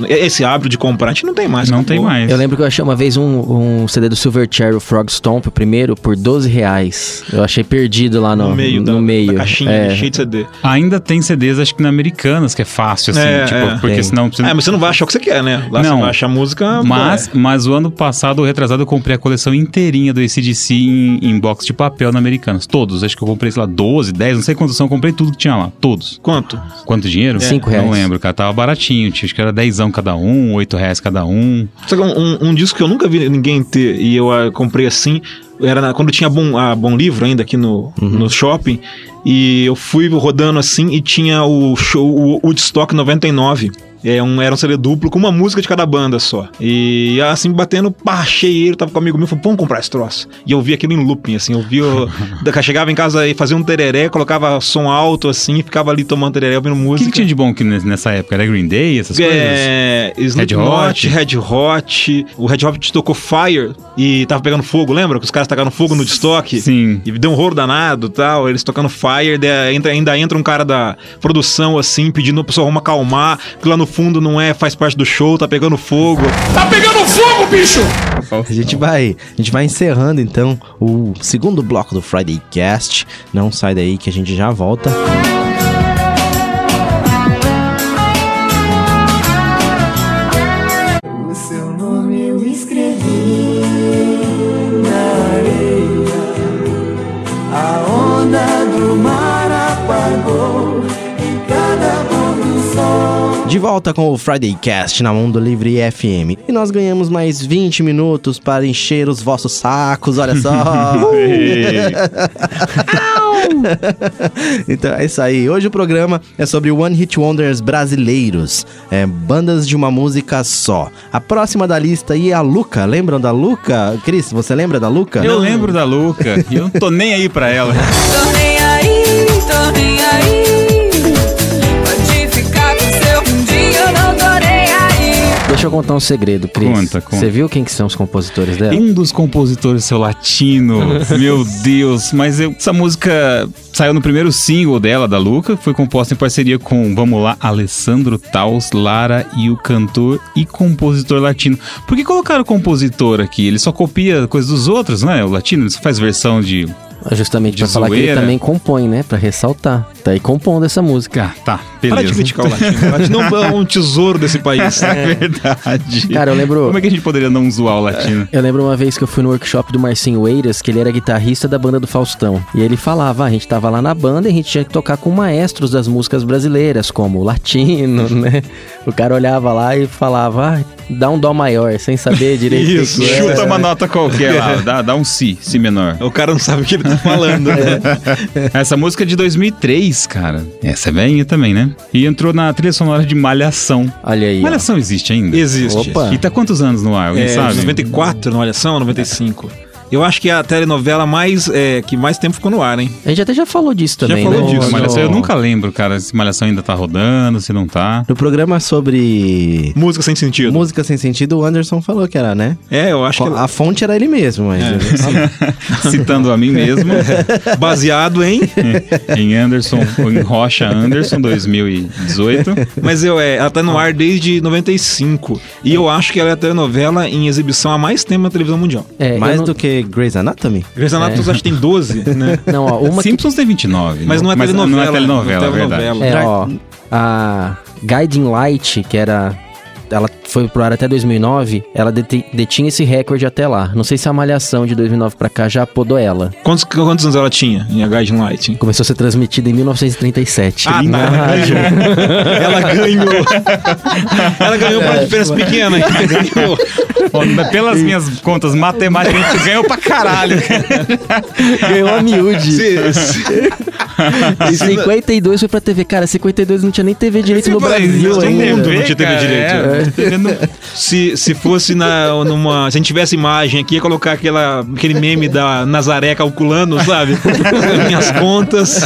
Esse hábito de comprar, a gente não tem mais. Não tem mais. Eu lembro que eu achei uma vez um, um CD do Silverchair, o Frog Stomp, o primeiro, por 12 reais. Eu achei perdido lá no, No meio, da, no meio. da caixinha, É. cheio de CD. Ainda tem CDs, acho que na Americanas, que é fácil, assim. É, tipo, é. porque Tem. senão... você- É, mas você não vai achar o que você quer, né? Lá Não. você vai achar música. Mas, pô, mas o ano passado, o retrasado, eu comprei a coleção inteirinha do ACDC em, em box de papel na Americanas. Todos. Acho que eu comprei, sei lá, 12, 10, não sei quantos são. Eu comprei tudo que tinha lá. Todos. Quanto? Quanto dinheiro? Cinco Não reais. lembro, cara. Tava baratinho. Acho que era 10 cada um, 8 reais cada um. Que um, um- um disco que eu nunca vi ninguém ter e eu ah, comprei assim, era na- quando tinha bom, a Bom Livro ainda aqui no, no shopping, e eu fui rodando assim e tinha o show, o Woodstock 99. É um, era um CD duplo com uma música de cada banda só. E assim, batendo, pá, achei ele, tava com um amigo meu, falou, vamos comprar esse troço. E eu vi aquilo em looping, assim, eu vi, da- chegava em casa e fazia um tereré, colocava som alto, assim, e ficava ali tomando tereré, ouvindo O que, música. que tinha de bom que nes- nessa época? Era Green Day, essas coisas? É, Slipknot, Hot. Red Hot. O Red Hot tocou Fire e tava pegando fogo, lembra? Que os caras tacaram fogo no destoque. Sim. E deu um rolo danado e tal. Eles tocando Fire, daí entra- ainda entra um cara da produção assim, pedindo pra pessoa vamos acalmar, que lá no fundo não é, faz parte do show, tá pegando fogo. A gente vai, a gente vai encerrando então o segundo bloco do Friday Cast. Não sai daí que a gente já volta. O volta com o Friday Cast na Mundo Livre FM. E nós ganhamos mais 20 minutos para encher os vossos sacos, olha só. então é isso aí. Hoje o programa é sobre One Hit Wonders brasileiros. É, bandas de uma música só. A próxima da lista aí é a Luca. Lembram da Luca? Cris, você lembra da Luca? Eu lembro da Luca e eu não tô nem aí pra ela. Tô nem aí, tô nem aí. Deixa eu contar um segredo, Cris. Conta, conta. Você viu quem que são os compositores dela? Um dos compositores, seu latino. Meu Deus. Mas eu- essa música saiu no primeiro single dela, da Luca. Foi composta em parceria com, vamos lá, Alessandro Taus, Lara e o cantor e compositor latino. Por que colocaram compositor aqui? Ele só copia coisas dos outros, não é? O latino, ele só faz versão de. Justamente pra falar que ele também compõe, né? Pra ressaltar. Tá aí compondo essa música. Ah, tá, Para de beleza. criticar o latino. O latino é um tesouro desse país. É verdade. Cara, eu lembro- Como é que a gente poderia não zoar o latino? Eu lembro uma vez que eu fui no workshop do Marcinho Eiras, que ele era guitarrista da banda do Faustão. E ele falava, ah, a gente tava lá na banda e a gente tinha que tocar com maestros das músicas brasileiras, como o latino, né? O cara olhava lá e falava, ah, dá um dó maior, sem saber direito Isso, que é. Chuta uma nota qualquer lá, dá, dá um si, si menor. O cara não sabe o que ele tá falando. né? Essa música é de 2003, cara. Essa é velhinha também, né? E entrou na trilha sonora de Malhação. Olha aí, ó. Malhação existe ainda? Existe. Opa. E tá quantos anos no ar? Alguém É, sabe? 94, não olha só, 95. Eu acho que é a telenovela mais, é, que mais tempo ficou no ar, hein? A gente até já falou disso também, falou né? disso. Malhação, eu nunca lembro, cara, se Malhação ainda tá rodando, se não tá. No programa sobre Música sem sentido. música sem sentido, o Anderson falou que era, né? É, eu acho que A fonte era ele mesmo, mas... Citando a mim mesmo, é baseado em. em Anderson, em Rocha Anderson, 2018. Mas eu, é, ela tá no ar desde 95. E eu acho que ela é a telenovela em exibição há mais tempo na televisão mundial. É, Mais não- do que Grey's Anatomy? Grey's Anatomy acho que tem 12, né? Não, ó, uma que Simpsons tem 29. Mas não é mas telenovela. Não é telenovela, não é verdade. É, ó, a Guiding Light, que era. Ela foi pro ar até 2009, ela deti- detinha esse recorde até lá. Não sei se a Malhação de 2009 pra cá já podou ela. Quantos, quantos anos ela tinha em A Guiding Light? Começou a ser transmitida em 1937. Ah, na tá. rádio. Ela ganhou. ela ganhou por uma diferença pequena. Ela ganhou. Pelas minhas contas matemáticas, a gente ganhou pra caralho. Ganhou a miúde. Se- se- E 52 foi pra TV. Cara, 52 não tinha nem TV direito no Brasil todo ainda. mundo não tinha TV direito. é. Não- Se, se fosse na, numa. Se a gente tivesse imagem aqui, ia colocar aquela, aquele meme da Nazaré calculando, sabe? Minhas contas.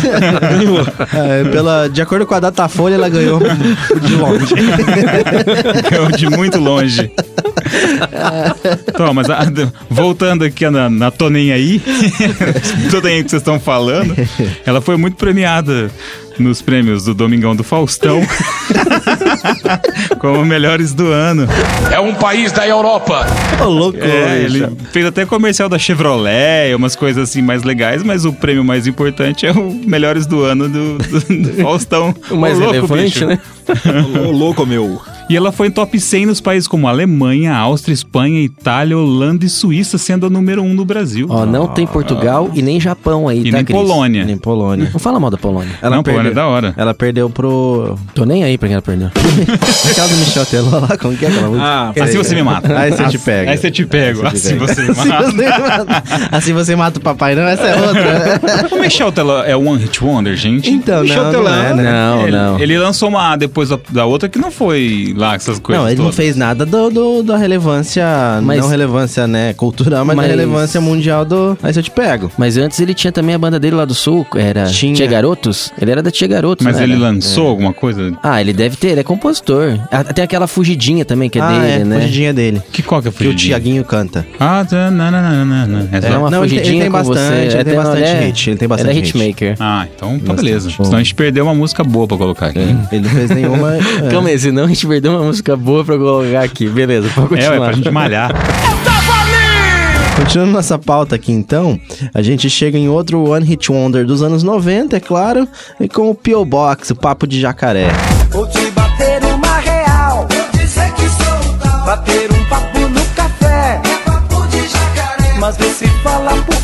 É, pela, de acordo com a Datafolha, ela ganhou de longe. Ganhou de muito longe. Então, mas a- voltando aqui na, na Toninha aí, tudo aí que vocês estão falando, ela foi muito premiada nos prêmios do Domingão do Faustão como melhores do ano. É um país da Europa. Ô, louco, É, ele fez até comercial da Chevrolet, umas coisas assim mais legais, mas o prêmio mais importante é o melhores do ano do, do- do Faustão. O mais Ô, relevante, bicho. né? Ô, louco, meu. E ela foi em top 100 nos países como Alemanha, Áustria, Espanha, Itália, Holanda e Suíça, sendo a número 1 no Brasil. Ó, não tem Portugal e nem Japão aí, e tá, nem Cris? Polônia. Nem Polônia. Não fala mal da Polônia. Ela não, Polônia é perdeu, da hora. ela perdeu pro... Tô nem aí pra quem ela perdeu. Aquela do Michel Teló lá, como que é aquela música? Ah, Assim você me mata. Aí você te pega. Aí você te pego. Assim você me Assim mata. você mata. Assim você mata o papai, não, essa é outra. O Michel Teló é One Hit Wonder, gente? Então, Michel não, não Teló. é, né? Não, ele, não. Ele lançou uma depois da, da outra que não foi lá essas coisas Não, ele não todas. fez nada do, do- da relevância, Mas- não relevância, né, cultural, mas, Mas- da relevância mundial do... Aí você te pego. Mas antes ele tinha também a banda dele lá do sul, era Tinha. Tia Garotos. Ele era da Tia Garotos, Mas ele Era? lançou alguma coisa? Ah, ele deve ter, ele é compositor. Tem aquela fugidinha também que é ah, dele, é, né? fugidinha dele. Que qual que é Que o fugidinha? Tiaguinho canta. Ah, tá, não, não, não, não, não. É É uma Não, ele tem- ele fugidinha tem com bastante, você. ele É, tem não, bastante é- hit, ele tem bastante Ele é hit. hitmaker. Ah, então tá Bastante. beleza. Senão a gente perdeu uma música boa pra colocar aqui. Ele não fez nenhuma... é. Calma aí, senão a gente perdeu uma música boa pra colocar aqui. Beleza, pode É, continuar. ué, pra gente malhar. Continuando nossa pauta aqui então, a gente chega em outro One Hit Wonder dos anos 90, é claro, e com o P.O. Box, o Papo de Jacaré. Vou te bater uma real. Dizer que sou tal. Bater um papo no café. É papo de jacaré. Mas vê se fala, por.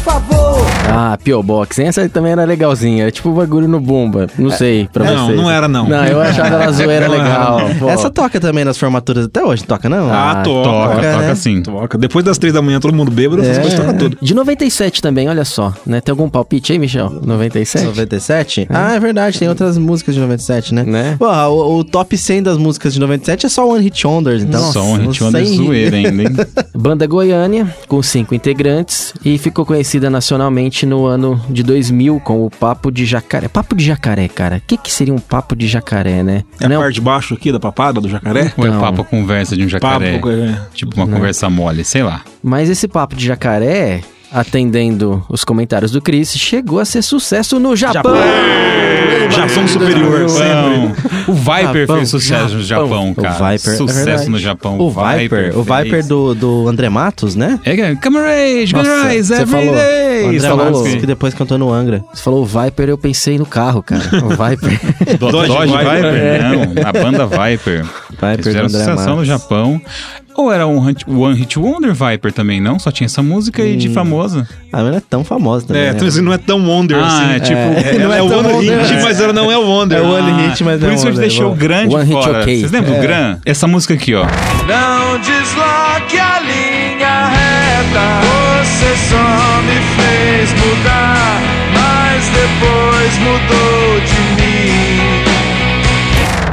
Ah, P.O. Box. Essa também era legalzinha. Era tipo bagulho no Bumba. Não sei, pra Não, vocês. não era, não. Não, eu achava ela zoeira Não legal. pô. Essa toca também nas formaturas até hoje, toca não? Ah, toca. Toca, Toca, toca né? sim. Toca. Depois das três da manhã, todo mundo bêbado, essas É. coisas tudo. De 97 também, olha só. Né? Tem algum palpite aí, Michel? 97? 97? Ah, é verdade, tem outras músicas de 97, né? Né? Pô, o, o top 100 das músicas de 97 é só One Hit Wonders, então. Só um hit Os wonder 100 zoeira ainda, hein? Banda Goiânia, com cinco integrantes, e ficou conhecida nacionalmente no ano de 2000 com o Papo de Jacaré. Papo de Jacaré, cara. O que, que seria um Papo de Jacaré, né? É Não a parte de baixo aqui da papada, do jacaré? Ou é Não. papo conversa de um jacaré? Papo, é. Tipo uma conversa mole, sei lá. Mas esse Papo de Jacaré, atendendo os comentários do Chris, chegou a ser sucesso no Japão. Japão superior, sempre. Bom, o Viper Japão, fez sucesso no Japão. Japão, O cara. Viper, é Sucesso verdade. no Japão. O Viper, o Viper fez. do, do André Matos, né? É, é, Come Rage, Nossa, rise, você every falou. day. O André Você falou Matos, assim. que depois cantou no Angra. Você falou Viper, eu pensei no carro, cara. O Viper. Do- Dodge Dodge, Viper. Viper? Não, a banda Viper. Viper Eles fizeram do André sucessão no. Japão. Ou era um Hit- One Hit Wonder Viper também, não? Só tinha essa música e Hum. de famosa. Ah, mas não é tão famosa também. É, né? então, assim, não é tão Wonder Ah, assim. é tipo... É, Não é é o tão One Wonder, Hit, é. mas ela não é o Wonder. É o One Hit, mas Por não é isso a gente deixou o bom. grande One Hit fora. ok. Vocês lembram do Gran? Essa música aqui, ó. Não desloque a linha reta. Você só me fez mudar, mas depois mudou de mim.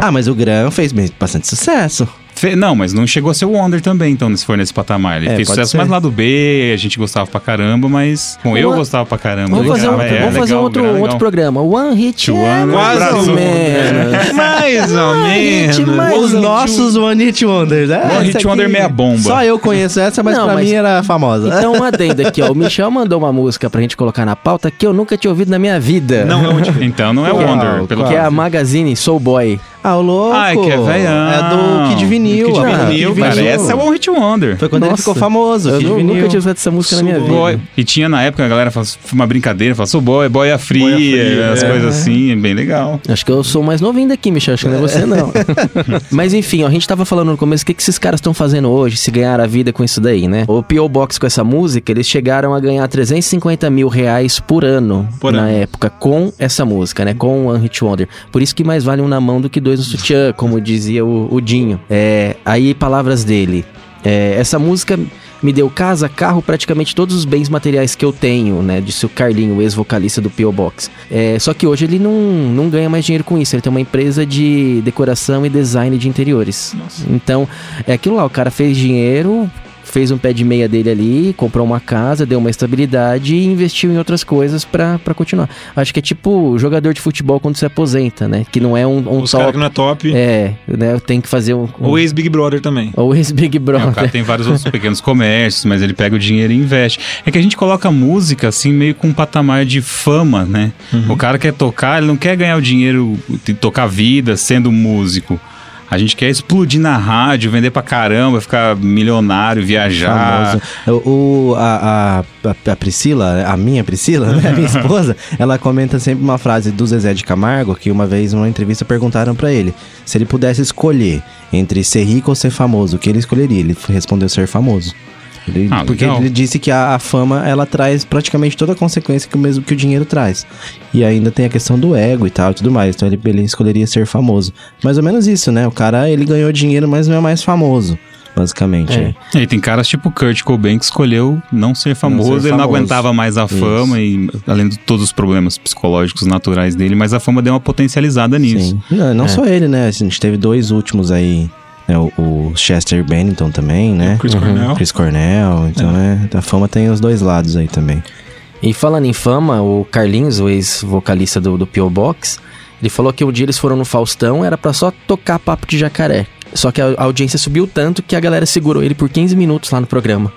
Ah, mas o Gran fez bastante sucesso. Fe- Não, mas não chegou a ser o Wonder também, então, se for nesse patamar. Ele É, fez sucesso ser. mais lá do B, a gente gostava pra caramba, mas. Bom, eu Uma- gostava pra caramba. Vamos fazer, um, é, vamos fazer legal, outro, outro programa. One Hit One, é Quase mais ou menos. Mais ou Hit menos. mais Os nossos One Hit Wonders. É, One Hit aqui- Wonder meia bomba. Só eu conheço essa, mas Não, pra mas- mim era famosa. Então, um adendo aqui, ó. O Michel mandou uma música pra gente colocar na pauta que eu nunca tinha ouvido na minha vida. Não é o Hit Então não é Qual? Wonder. Pelo Que é a Magazine Soul Boy. Ah, o louco. Ah, é que é velhão. É do Kid Vinil. Kid a banda do Vinil, Kid cara. Vinil. Essa é o One Hit Wonder. Foi quando ele Nossa. ficou famoso, Eu Kid nu- Vinil. nunca tinha ouvido essa música na minha vida. Boy. E tinha na época a galera faz uma brincadeira, fala, sou boy, boia fria, Boia fria, as é. coisas assim, é bem legal. Acho que eu sou mais novinho daqui, Michel. Acho que não é você, não. Mas enfim, ó, a gente tava falando no começo o que, que esses caras estão fazendo hoje, se ganhar a vida com isso daí, né? O P.O. Box com essa música, eles chegaram a ganhar 350 mil reais por ano Por na ano. época com essa música, né? Com One Hit Wonder. Por isso que mais vale um na mão do que dois no sutiã, como dizia o, o Dinho. É, aí, palavras dele. É, essa música me deu casa, carro, praticamente todos os bens materiais que eu tenho, né? Disse o Carlinho, o ex-vocalista do P.O. Box. É, só que hoje ele não, não ganha mais dinheiro com isso. Ele tem uma empresa de decoração e design de interiores. Então, é aquilo lá, o cara fez dinheiro, fez um pé de meia dele ali, comprou uma casa, deu uma estabilidade e investiu em outras coisas pra pra continuar. Acho que é tipo jogador de futebol quando se aposenta, né? Que não é um, um Os caras top. que não é top. É, né? Tem que fazer um. um O ex-Big Brother também. ou ex-Big É, Brother. o cara tem vários outros pequenos comércios, mas ele pega o dinheiro e investe. É que a gente coloca música assim meio com um patamar de fama, né? O cara quer tocar, ele não quer ganhar o dinheiro, de tocar vida sendo músico. A gente quer explodir na rádio, vender pra caramba, ficar milionário, viajar. Famoso. O, a, a, a Priscila, a minha Priscila, né, a minha esposa, ela comenta sempre uma frase do Zezé de Camargo, que uma vez numa entrevista perguntaram pra ele se ele pudesse escolher entre ser rico ou ser famoso, o que ele escolheria? Ele respondeu ser famoso. Ele- Ah, porque legal. ele disse que a, a fama ela traz praticamente toda a consequência que o mesmo que o dinheiro traz. E ainda tem a questão do ego e tal e tudo mais. Então ele, ele escolheria ser famoso. Mais ou menos isso, né? O cara ele ganhou dinheiro, mas não é mais famoso, basicamente. É. E aí tem caras tipo Kurt Cobain que escolheu não ser famoso, ser ele não aguentava mais a fama e além de todos os problemas psicológicos naturais dele, mas a fama deu uma potencializada nisso. Sim. Não, não só ele, né? A gente teve dois últimos aí. Né? O, o Chester Bennington também, né? Chris Cornell. Chris Cornell. Então, né? A fama tem os dois lados aí também. E falando em fama, o Carlinhos, o ex-vocalista do, do P.O. Box, ele falou que o dia eles foram no Faustão era pra só tocar papo de jacaré. Só que a a audiência subiu tanto que a galera segurou ele por 15 minutos lá no programa.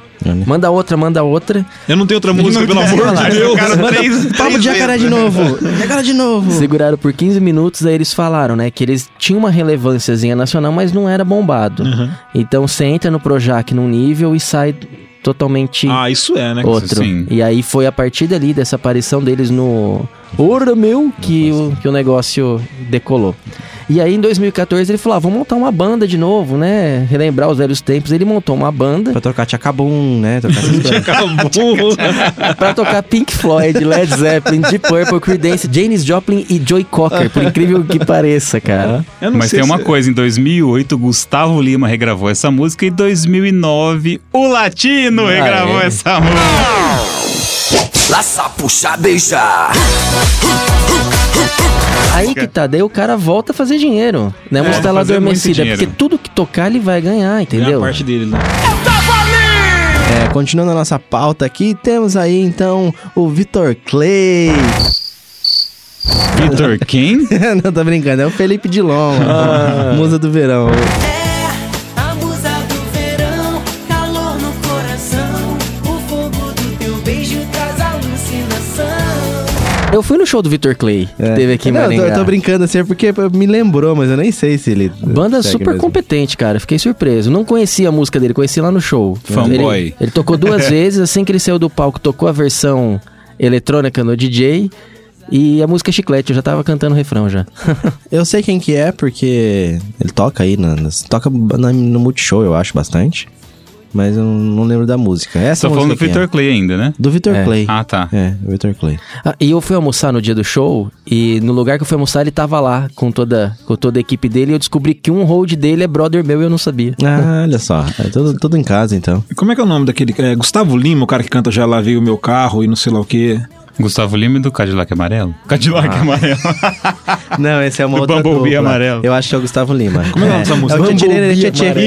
Manda outra, manda outra. Eu não tenho outra música, pelo amor de Deus. Papo de jacaré de novo! Jacaré de novo! Seguraram por 15 minutos, aí eles falaram, né, que eles tinham uma relevânciazinha nacional, mas não era bombado. Então você entra no Projac num nível e sai totalmente Ah, isso é, né? outro. sim. E aí foi a partir dali, dessa aparição deles no Ora Meu, que o, que o negócio decolou. E aí em 2014 ele falou: ah, vamos montar uma banda de novo, né? Relembrar os velhos tempos. Ele montou uma banda Pra tocar Tchacabum, né? Tocar. Acabou. pra tocar Pink Floyd, Led Zeppelin, Deep Purple, Creedence, Janis Joplin e Joy Cocker, por incrível que pareça, cara. Eu não Mas sei tem uma se- coisa, em 2008, Gustavo Lima regravou essa música e em 2009, o Latino Ah, regravou é? essa música. Laça, puxa, beijar. Aí que tá, daí o cara volta a fazer dinheiro. Né? A música lá fazer muito adormecida. Porque tudo que tocar ele vai ganhar, É entendeu? a parte dele, né? É, continuando a nossa pauta aqui, temos aí então o Vitor Clay. Vitor quem? Não, tô brincando, é o Felipe Dilon, Ah. musa do verão. É Eu fui no show do Victor Clay, que teve aqui em Não, eu tô, Maringá. eu tô brincando assim, é porque me lembrou, mas eu nem sei se ele. Banda super mesmo. competente, cara. Fiquei surpreso. Não conhecia a música dele, conheci lá no show. Fanboy. Ele, ele tocou duas vezes, assim que ele saiu do palco, tocou a versão eletrônica no DJ. E a música é chiclete, eu já tava cantando o refrão já. Eu sei quem que é, porque ele toca aí, na, nas- toca na- no Multishow, eu acho, bastante. Mas eu não lembro da música. Essa Tô falando do música Vitor é? Clay ainda, né? Do Vitor É. Clay. Ah, tá. É, o Vitor Clay. Ah, e eu fui almoçar no dia do show, e no lugar que eu fui almoçar, ele tava lá com toda, com toda a equipe dele, e eu descobri que um hold dele é brother meu e eu não sabia. Ah, olha só. É tudo, tudo em casa, então. Como é que é o nome daquele? É Gustavo Lima, o cara que canta Já Lá Veio o Meu Carro e não sei lá o quê. Gustavo Lima do Cadillac Amarelo? Cadillac Ah. Amarelo. Não, esse é uma Do outra Bumblebee dupla. amarelo. Eu acho que é o Gustavo Lima. Como é o nome dessa música? É o.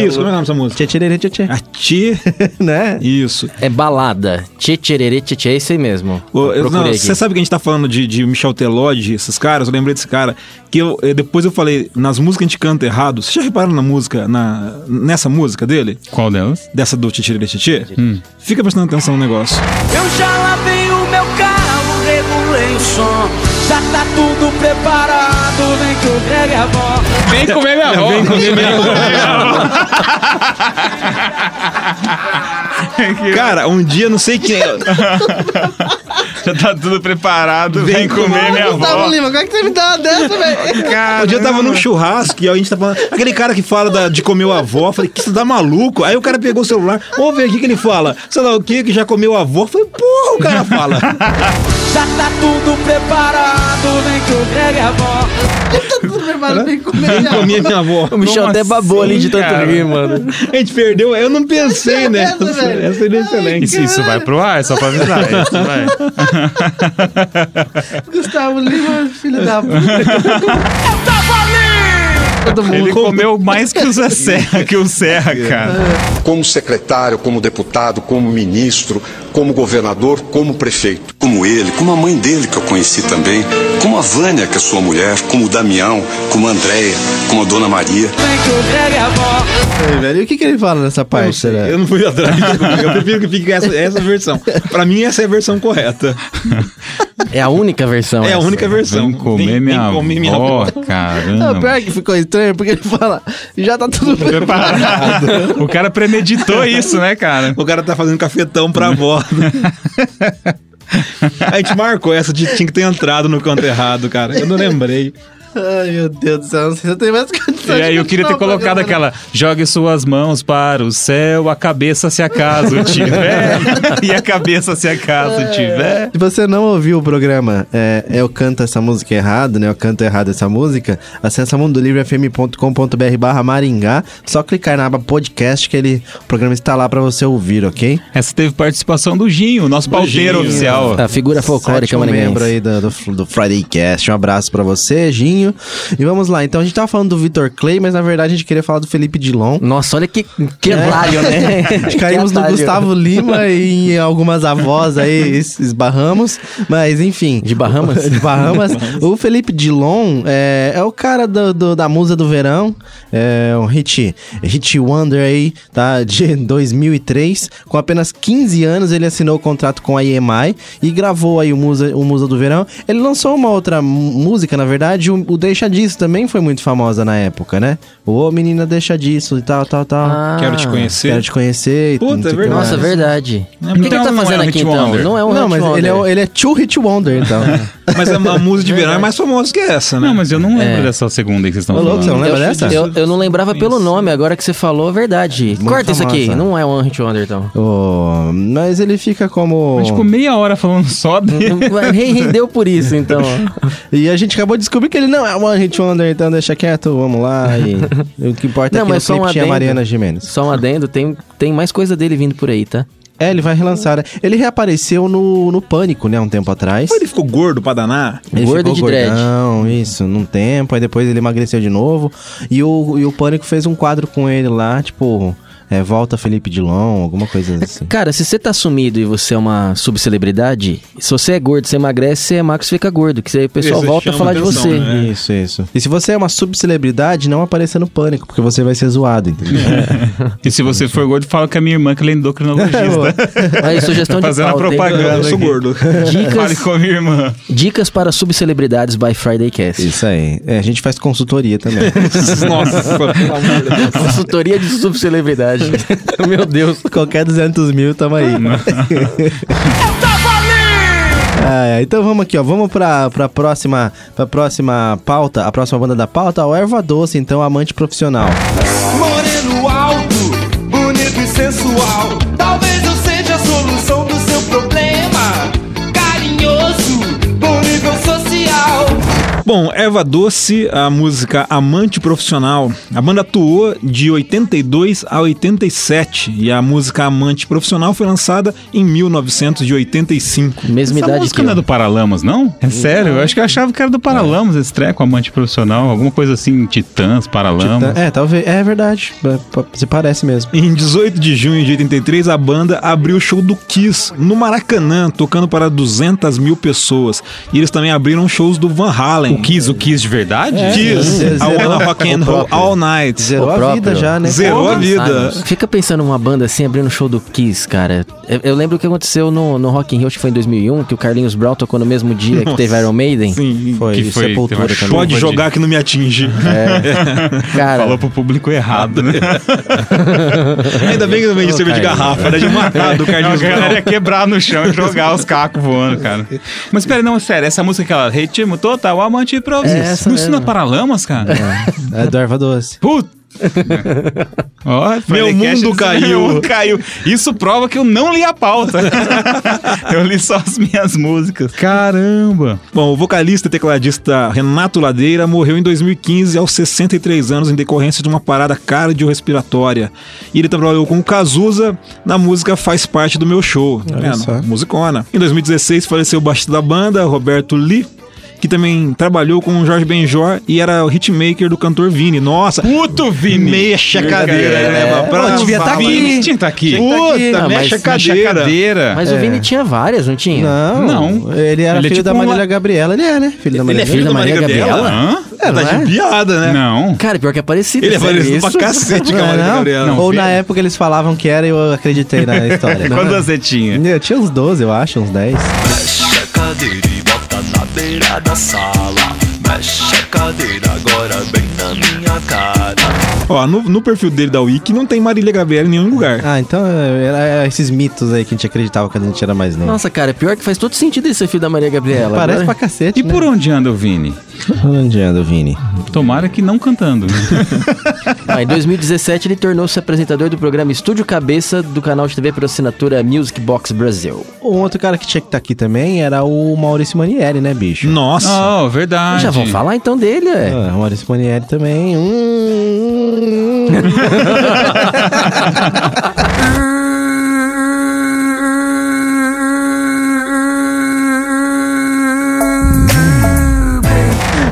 Isso, como é o nome dessa música? Tchê-tchê, tchê-tchê. A Tchê. Né? Isso. É balada. Tchê, tchê, é isso aí mesmo. Você sabe que a gente tá falando de, de Michel Telode, esses caras? Eu lembrei desse cara. Que eu, eh, depois eu falei, nas músicas a gente canta errado. Vocês já repararam na música, na, nessa música dele? Qual delas? Dessa do Tchê Tchê? Fica prestando atenção no negócio. Eu já lavei o meu carro, regulei o som. Já tá tudo preparado, vem o Greg é bom. Vem comer minha avó. Vem comer minha Cara, um dia não sei quem. Já tá tudo preparado. Vem, comer minha avó. Lima, como é que você me dá uma dessa, velho? Um dia eu tava num churrasco e a gente tá falando. Aquele cara que fala da- de comer o avó, eu falei, que você tá maluco? Aí o cara pegou o celular, vamos ver aqui que ele fala. Sei lá o que, que já comeu a avó. Eu falei, porra, o cara fala. Já tá tudo preparado, vem que o Greg é bom. Vem comer minha comer minha avó. O Michel Como até babou assim, ali de tanto cara? rir, mano. A gente perdeu, eu não pensei nessa. velho. Essa seria excelente. Isso, isso vai pro ar, só pra avisar. Isso vai. Gustavo Lima, filho da puta. Todo mundo. Ele comeu mais que o Zé Serra, que o Serra, cara. como secretário, como deputado, como ministro, como governador, como prefeito. Como ele, como a mãe dele que eu conheci também, como a Vânia, que é sua mulher, como o Damião, como a Andréia, como a Dona Maria. Vem velho, e o que, que ele fala nessa parte, será? Eu não fui atrás. Eu prefiro que fique essa, essa versão. Pra mim, essa é a versão correta. É a única versão. É a essa. única versão. Vem comer Vem- vem minha comer minha avó, avó. caramba. Não, pior que ficou estranho, porque ele fala, já tá tudo preparado. Preparado. O cara premeditou isso, né, cara? O cara tá fazendo cafetão pra avó. A gente marcou essa de tinha que ter entrado no canto errado, cara. Eu não lembrei. Ai, meu Deus do céu, não sei se eu tenho mais condição E aí eu queria ter colocado aquela Jogue suas mãos para o céu, a cabeça se acaso tiver E a cabeça se acaso tiver Se você não ouviu o programa, é, eu canto essa música errado, né? Eu canto errado essa música. Acesse mundolivrefm.com.br barra Maringá. Só clicar na aba podcast que ele, o programa está lá pra você ouvir, ok? Essa teve participação do Ginho, nosso pauteiro Ginho. oficial A figura folclórica maringaense. membro aí do, do, do Friday Cast. Um abraço pra você, Ginho. E vamos lá. Então a gente tava falando do Vitor Clay, mas na verdade a gente queria falar do Felipe Dilon. Nossa, olha que, que atalho, né? Caímos Que no atalho. Gustavo Lima e em algumas avós aí es- esbarramos. Mas enfim. De Bahamas? De Bahamas. o Felipe Dilon é, é o cara do, do- da musa do verão. É um hit, hit wonder aí, tá? De 2003. Com apenas 15 anos ele assinou o contrato com a EMI e gravou aí o Musa, o musa do Verão. Ele lançou uma outra mú- música, na verdade. O, o Deixa Disso também foi muito famosa na época. Época, né? Ô, menina, deixa disso e tal, tal, tal. Ah, Quero te conhecer. Quero te conhecer. e Puta, é verdade. Nossa, verdade. Não, o que, que ele então tá é fazendo um aqui então? wonder. Não é um Não, mas wonder. ele é, ele é Two Hit Wonder, então. Mas a, a música de verão é mais famosa que essa, né? Não, mas eu não lembro É. dessa segunda aí que vocês estão Ô, louco, falando. você não lembra Eu dessa? Eu, eu não lembrava pelo nome, agora que você falou, é verdade. Muito Corta isso aqui, famosa. não é um hit wonder então. Ô, mas ele fica como. Mas, tipo, meia hora falando só dele. Rendeu por isso, então. E a gente acabou de descobrir que ele não é One Hit Wonder, então deixa quieto, vamos lá. E o que importa Não, é que no mas só clipe um tinha adendo. Mariana Jimenez. Só um adendo, tem, tem mais coisa dele vindo por aí, tá? É, ele vai relançar. né? Ele reapareceu no, no Pânico, né, um tempo atrás. Ele ficou gordo pra danar? Ele Gordo ficou de dread. gordão, isso, num tempo, aí depois ele emagreceu de novo. E o, e o Pânico fez um quadro com ele lá, tipo, é, Volta Felipe Dilon, alguma coisa assim. Cara, se você tá sumido e você é uma subcelebridade, se você é gordo, você emagrece, você é magro, você fica gordo, que você, o pessoal Isso volta a falar de atenção, você. né? Isso, isso. E se você é uma subcelebridade, não apareça no Pânico, porque você vai ser zoado, entendeu? E se você for gordo, fala com a minha irmã que ela é endocrinologista. Aí, sugestão de Fazendo a pauta, propaganda. Eu sou gordo. Fale Dicas, com a minha irmã. dicas para subcelebridades by Friday Cast. Isso aí. É, a gente faz consultoria também. Nossa, pelo amor de Deus. Consultoria de subcelebridade. Meu Deus. Qualquer 200 mil, tamo aí. Ah, é, então vamos aqui, ó. Vamos pra, pra, próxima, pra próxima pauta. A próxima banda da pauta, o Erva Doce, então, amante profissional. Moreno alto, bonito e sensual. Bom, Erva Doce, a música Amante Profissional. A banda atuou de 82 a 87 e a música Amante Profissional foi lançada em 1985. Mesma Essa idade música que não é eu. do Paralamas, não? É sério? Eu acho que eu achava que era do Paralamas, esse treco, amante profissional. Alguma coisa assim, Titãs, Paralamas. É, talvez. É verdade. É, Se parece mesmo. Em 18 de junho de 83, a banda abriu o show do Kiss no Maracanã, tocando para 200 mil pessoas. E eles também abriram shows do Van Halen. O Kiss, o Kiss de verdade? Kiss, Zerou- I Wanna Rock and o Roll. All Night. Zerou O a próprio. vida já, né? Zerou a vida. Fica pensando numa banda assim, abrindo o show do Kiss, cara. Eu, eu lembro o que aconteceu no, no Rock in Rio, acho que foi em 2001, que o Carlinhos Brown tocou no mesmo dia que teve Iron Maiden. Sim, Foi, Que foi- Sepultura também. pode de- jogar que não me atinge. Cara, Falou pro público errado, né? Ainda bem que não vende cerveja de garrafa, era de matar do Não, a Carlinhos galera Brown. ia quebrar no chão e jogar os cacos voando, cara. Mas pera, não, sério, essa música que ela ritmo total, amante profissional. É essa Não é mesmo. Paralamas, cara? É do Erva Doce. Puta! Ó, Meu mundo caiu. Meu caiu. Isso prova que eu não li a pauta. eu li só as minhas músicas. Caramba! Bom, o vocalista e tecladista Renato Ladeira morreu em 2015 aos 63 anos em decorrência de uma parada cardiorrespiratória. E ele trabalhou com o Cazuza na música Faz Parte do Meu Show. É, musicona. Em 2016 faleceu o baixista da banda, Roberto Lee, que também trabalhou com o Jorge Benjor e era o hitmaker do cantor Vini. Nossa, Puto Vini! mexa a cadeira, É, né? Pra devia tá Vini. aqui. Vini tinha que tá aqui. Puta, mexa a mas Mexa a cadeira. cadeira. mas o Vini tinha várias, não tinha? Não, Não. Ele era Ele é filho tipo da Marília uma- Gabriela. Ele é, né? Filho da Ele Marília é filho da Maria Gabriela? Hã? É, tá de piada, né? Não. Cara, pior que é parecido. Ele é parecido isso? pra cacete com a não? Gabriela. Não, Ou filho. na época eles falavam que era e eu acreditei na história. Quando você tinha? Eu tinha uns 12, eu acho, uns 10. Mexe a cadeira da sala. Mexe a cadeira agora bem na minha cara. Ó, no, no perfil dele da Wiki não tem Marília Gabriela em nenhum lugar. Ah, então é, era esses mitos aí que a gente acreditava quando a gente era mais novo. Nossa, cara, pior que faz todo sentido ele ser filho da Maria Gabriela. Parece pra cacete, E né? por onde anda o Vini? onde anda, Vini? Tomara que não cantando. Ah, em 2017 ele tornou-se apresentador do programa Estúdio Cabeça do canal de TV por assinatura Music Box Brasil. Um outro cara que tinha que estar aqui também era o Maurício Manieri, né, bicho? Nossa. oh, verdade. Já vão falar então dele, é. Ah, o Maurício Manieri também. Hum,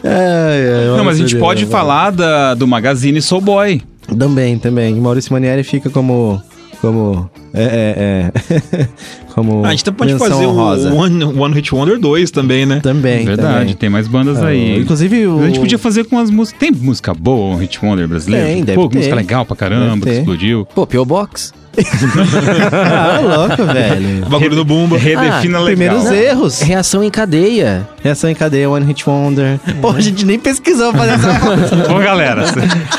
Ai, ai, Não, mas a gente pode falar da, do Magazine Soul Boy. Também, também. Maurício Manieri fica como. Como. É, é, é. como. Ah, a gente também pode fazer honrosa. o One, One Hit Wonder 2 também, né? Também. Verdade, também. tem mais bandas Ah, aí. Inclusive o. A gente podia fazer com as músicas. Tem música boa, um Hit Wonder brasileiro? Tem, deve Pô, ter. música legal pra caramba, que explodiu. Pô, P.O. Box. Ah, louco, velho. O bagulho do Bumba. Redefina Ah, legal. Primeiros erros. Reação em cadeia. Reação em cadeia, One Hit Wonder. Pô, a gente nem pesquisou pra fazer essa. Ô, galera,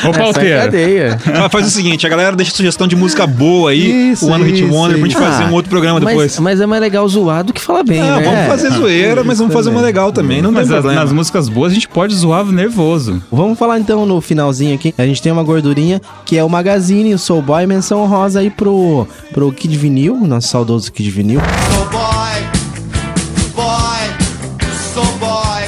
ô, pauteira. Cadeia. Mas faz o seguinte, a galera deixa sugestão de música boa aí, Isso, o One Hit isso, Wonder, pra gente isso. fazer um outro programa Mas, depois. mas é mais legal zoar do que falar bem, Ah, né? vamos fazer zoeira, mas vamos fazer uma legal também, não Mas tem as- problema. nas músicas boas a gente pode zoar nervoso. Vamos falar então no finalzinho aqui. A gente tem uma gordurinha que é o Magazine, o Soul Boy, menção rosa aí pro, pro Kid Vinil, nosso saudoso Kid Vinil. So boy, boy, so boy.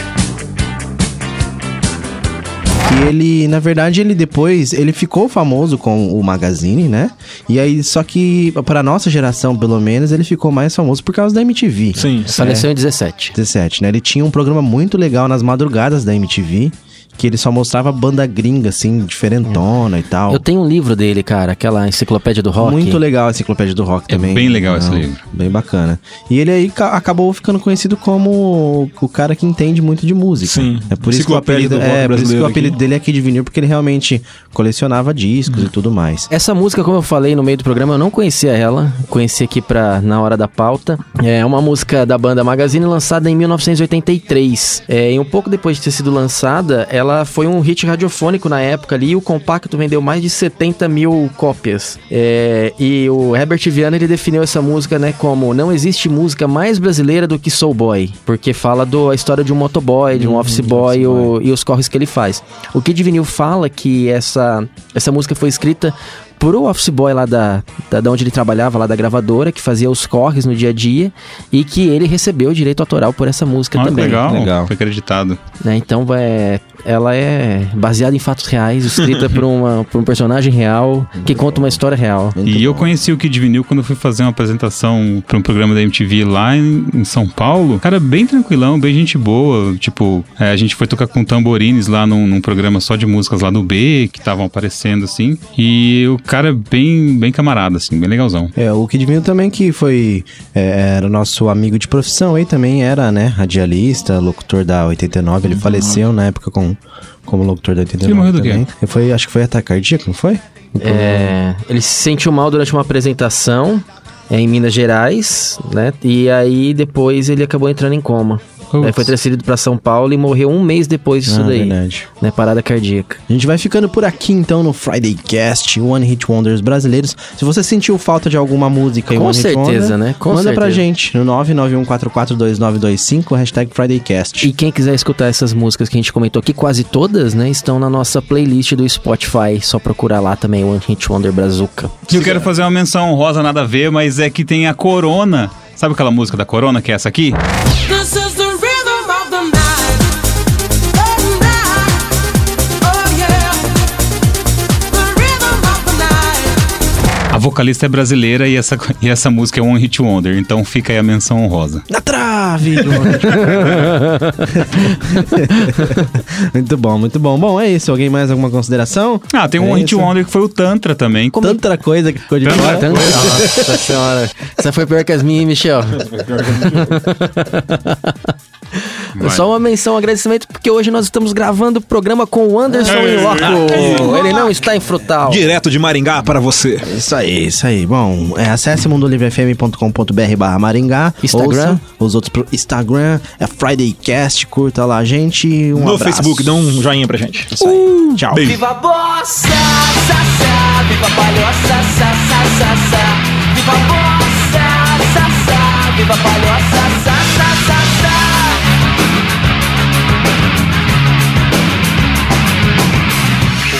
Que ele, na verdade, ele depois, ele ficou famoso com o Magazine, né? E aí, só que pra nossa geração, pelo menos, ele ficou mais famoso por causa da MTV. Sim, Faleceu em 17. 17, né? Ele tinha um programa muito legal nas madrugadas da MTV, que ele só mostrava banda gringa, assim, diferentona e tal. Eu tenho um livro dele, cara, aquela enciclopédia do rock. Muito legal a enciclopédia do rock É também. bem legal esse livro. Bem bacana. E ele aí ca- acabou ficando conhecido como o cara que entende muito de música. Sim. É por isso que o apelido, do rock é, por isso que o apelido aqui. dele é Kid Vinil, porque ele realmente colecionava discos e tudo mais. Essa música, como eu falei no meio do programa, eu não conhecia ela. Conheci aqui pra, na hora da pauta. É uma música da banda Magazine lançada em 1983. É, e um pouco depois de ter sido lançada, ela foi um hit radiofônico na época ali. E o compacto vendeu mais de 70 mil cópias. É, e o Herbert Viana ele definiu essa música né, como não existe música mais brasileira do que Soul Boy. Porque fala da história de um motoboy, de um office boy, o- e os corres que ele faz. O Kid Vinil fala que essa, essa música foi escrita pro office boy lá da, da, da onde ele trabalhava, lá da gravadora, que fazia os corres no dia a dia, e que ele recebeu o direito autoral por essa música que também. legal. Legal. Foi acreditado. né? Então é, ela é baseada em fatos reais, escrita por, uma, por um personagem real, que conta uma história real. e eu conheci o Kid Vinil quando eu fui fazer uma apresentação para um programa da MTV lá em, em São Paulo. Cara, bem tranquilão, bem gente boa. Tipo, é, a gente foi tocar com tamborines lá num, num programa só de músicas lá do B, que estavam aparecendo assim. E o cara bem, bem camarada, assim, bem legalzão. É, o Kid Vinil também que foi, é, era nosso amigo de profissão aí, também era, né, radialista, locutor da 89, ele faleceu na época com, como locutor da 89 Ele morreu do quê? também. Foi, acho que foi ataque cardíaco, não foi? É, ele se sentiu mal durante uma apresentação é, em Minas Gerais, né? E aí depois ele acabou entrando em coma. Putz. Aí foi transferido pra São Paulo e morreu um mês depois disso Ah, daí. verdade. Né? Parada cardíaca. A gente vai ficando por aqui então no Friday Cast, One Hit Wonders brasileiros. Se você sentiu falta de alguma música em Com One Hit certeza, Wonder, né? Com manda pra certeza. gente no 991442925, hashtag FridayCast. E quem quiser escutar essas músicas que a gente comentou aqui, quase todas, né? Estão na nossa playlist do Spotify. Só procurar lá também, One Hit Wonder Brazuca. E eu quero fazer uma menção honrosa, nada a ver, mas é que tem a Corona. Sabe aquela música da Corona, que é essa aqui? This vocalista é brasileira e essa, e essa música é One Hit Wonder, então fica aí a menção honrosa. Na trave! muito bom, muito bom. Bom, é isso. Alguém mais alguma consideração? Ah, tem um É One Hit isso. Wonder que foi o Tantra também. Tanta coisa que ficou de Tanta fora. Nossa senhora. Essa foi pior que as minhas, hein, Michel. Só uma menção, um agradecimento, porque hoje nós estamos gravando o programa com o Anderson Ei. em loco. Ele não está em frutal. Direto de Maringá para você. Isso aí, isso aí. Bom, é, acesse mundolivrefm.com.br barra Maringá. Instagram. Ouça os outros pro Instagram, é FridayCast, curta lá, gente. Um no abraço. Facebook, dá um joinha pra gente. Isso aí. Tchau. Beijo. Viva a bossa, sa, sa, viva a palhoça, sa, sa, sa, sa. Viva a bossa, sa, sa, viva a palhoça, sa, sa, sa, sa.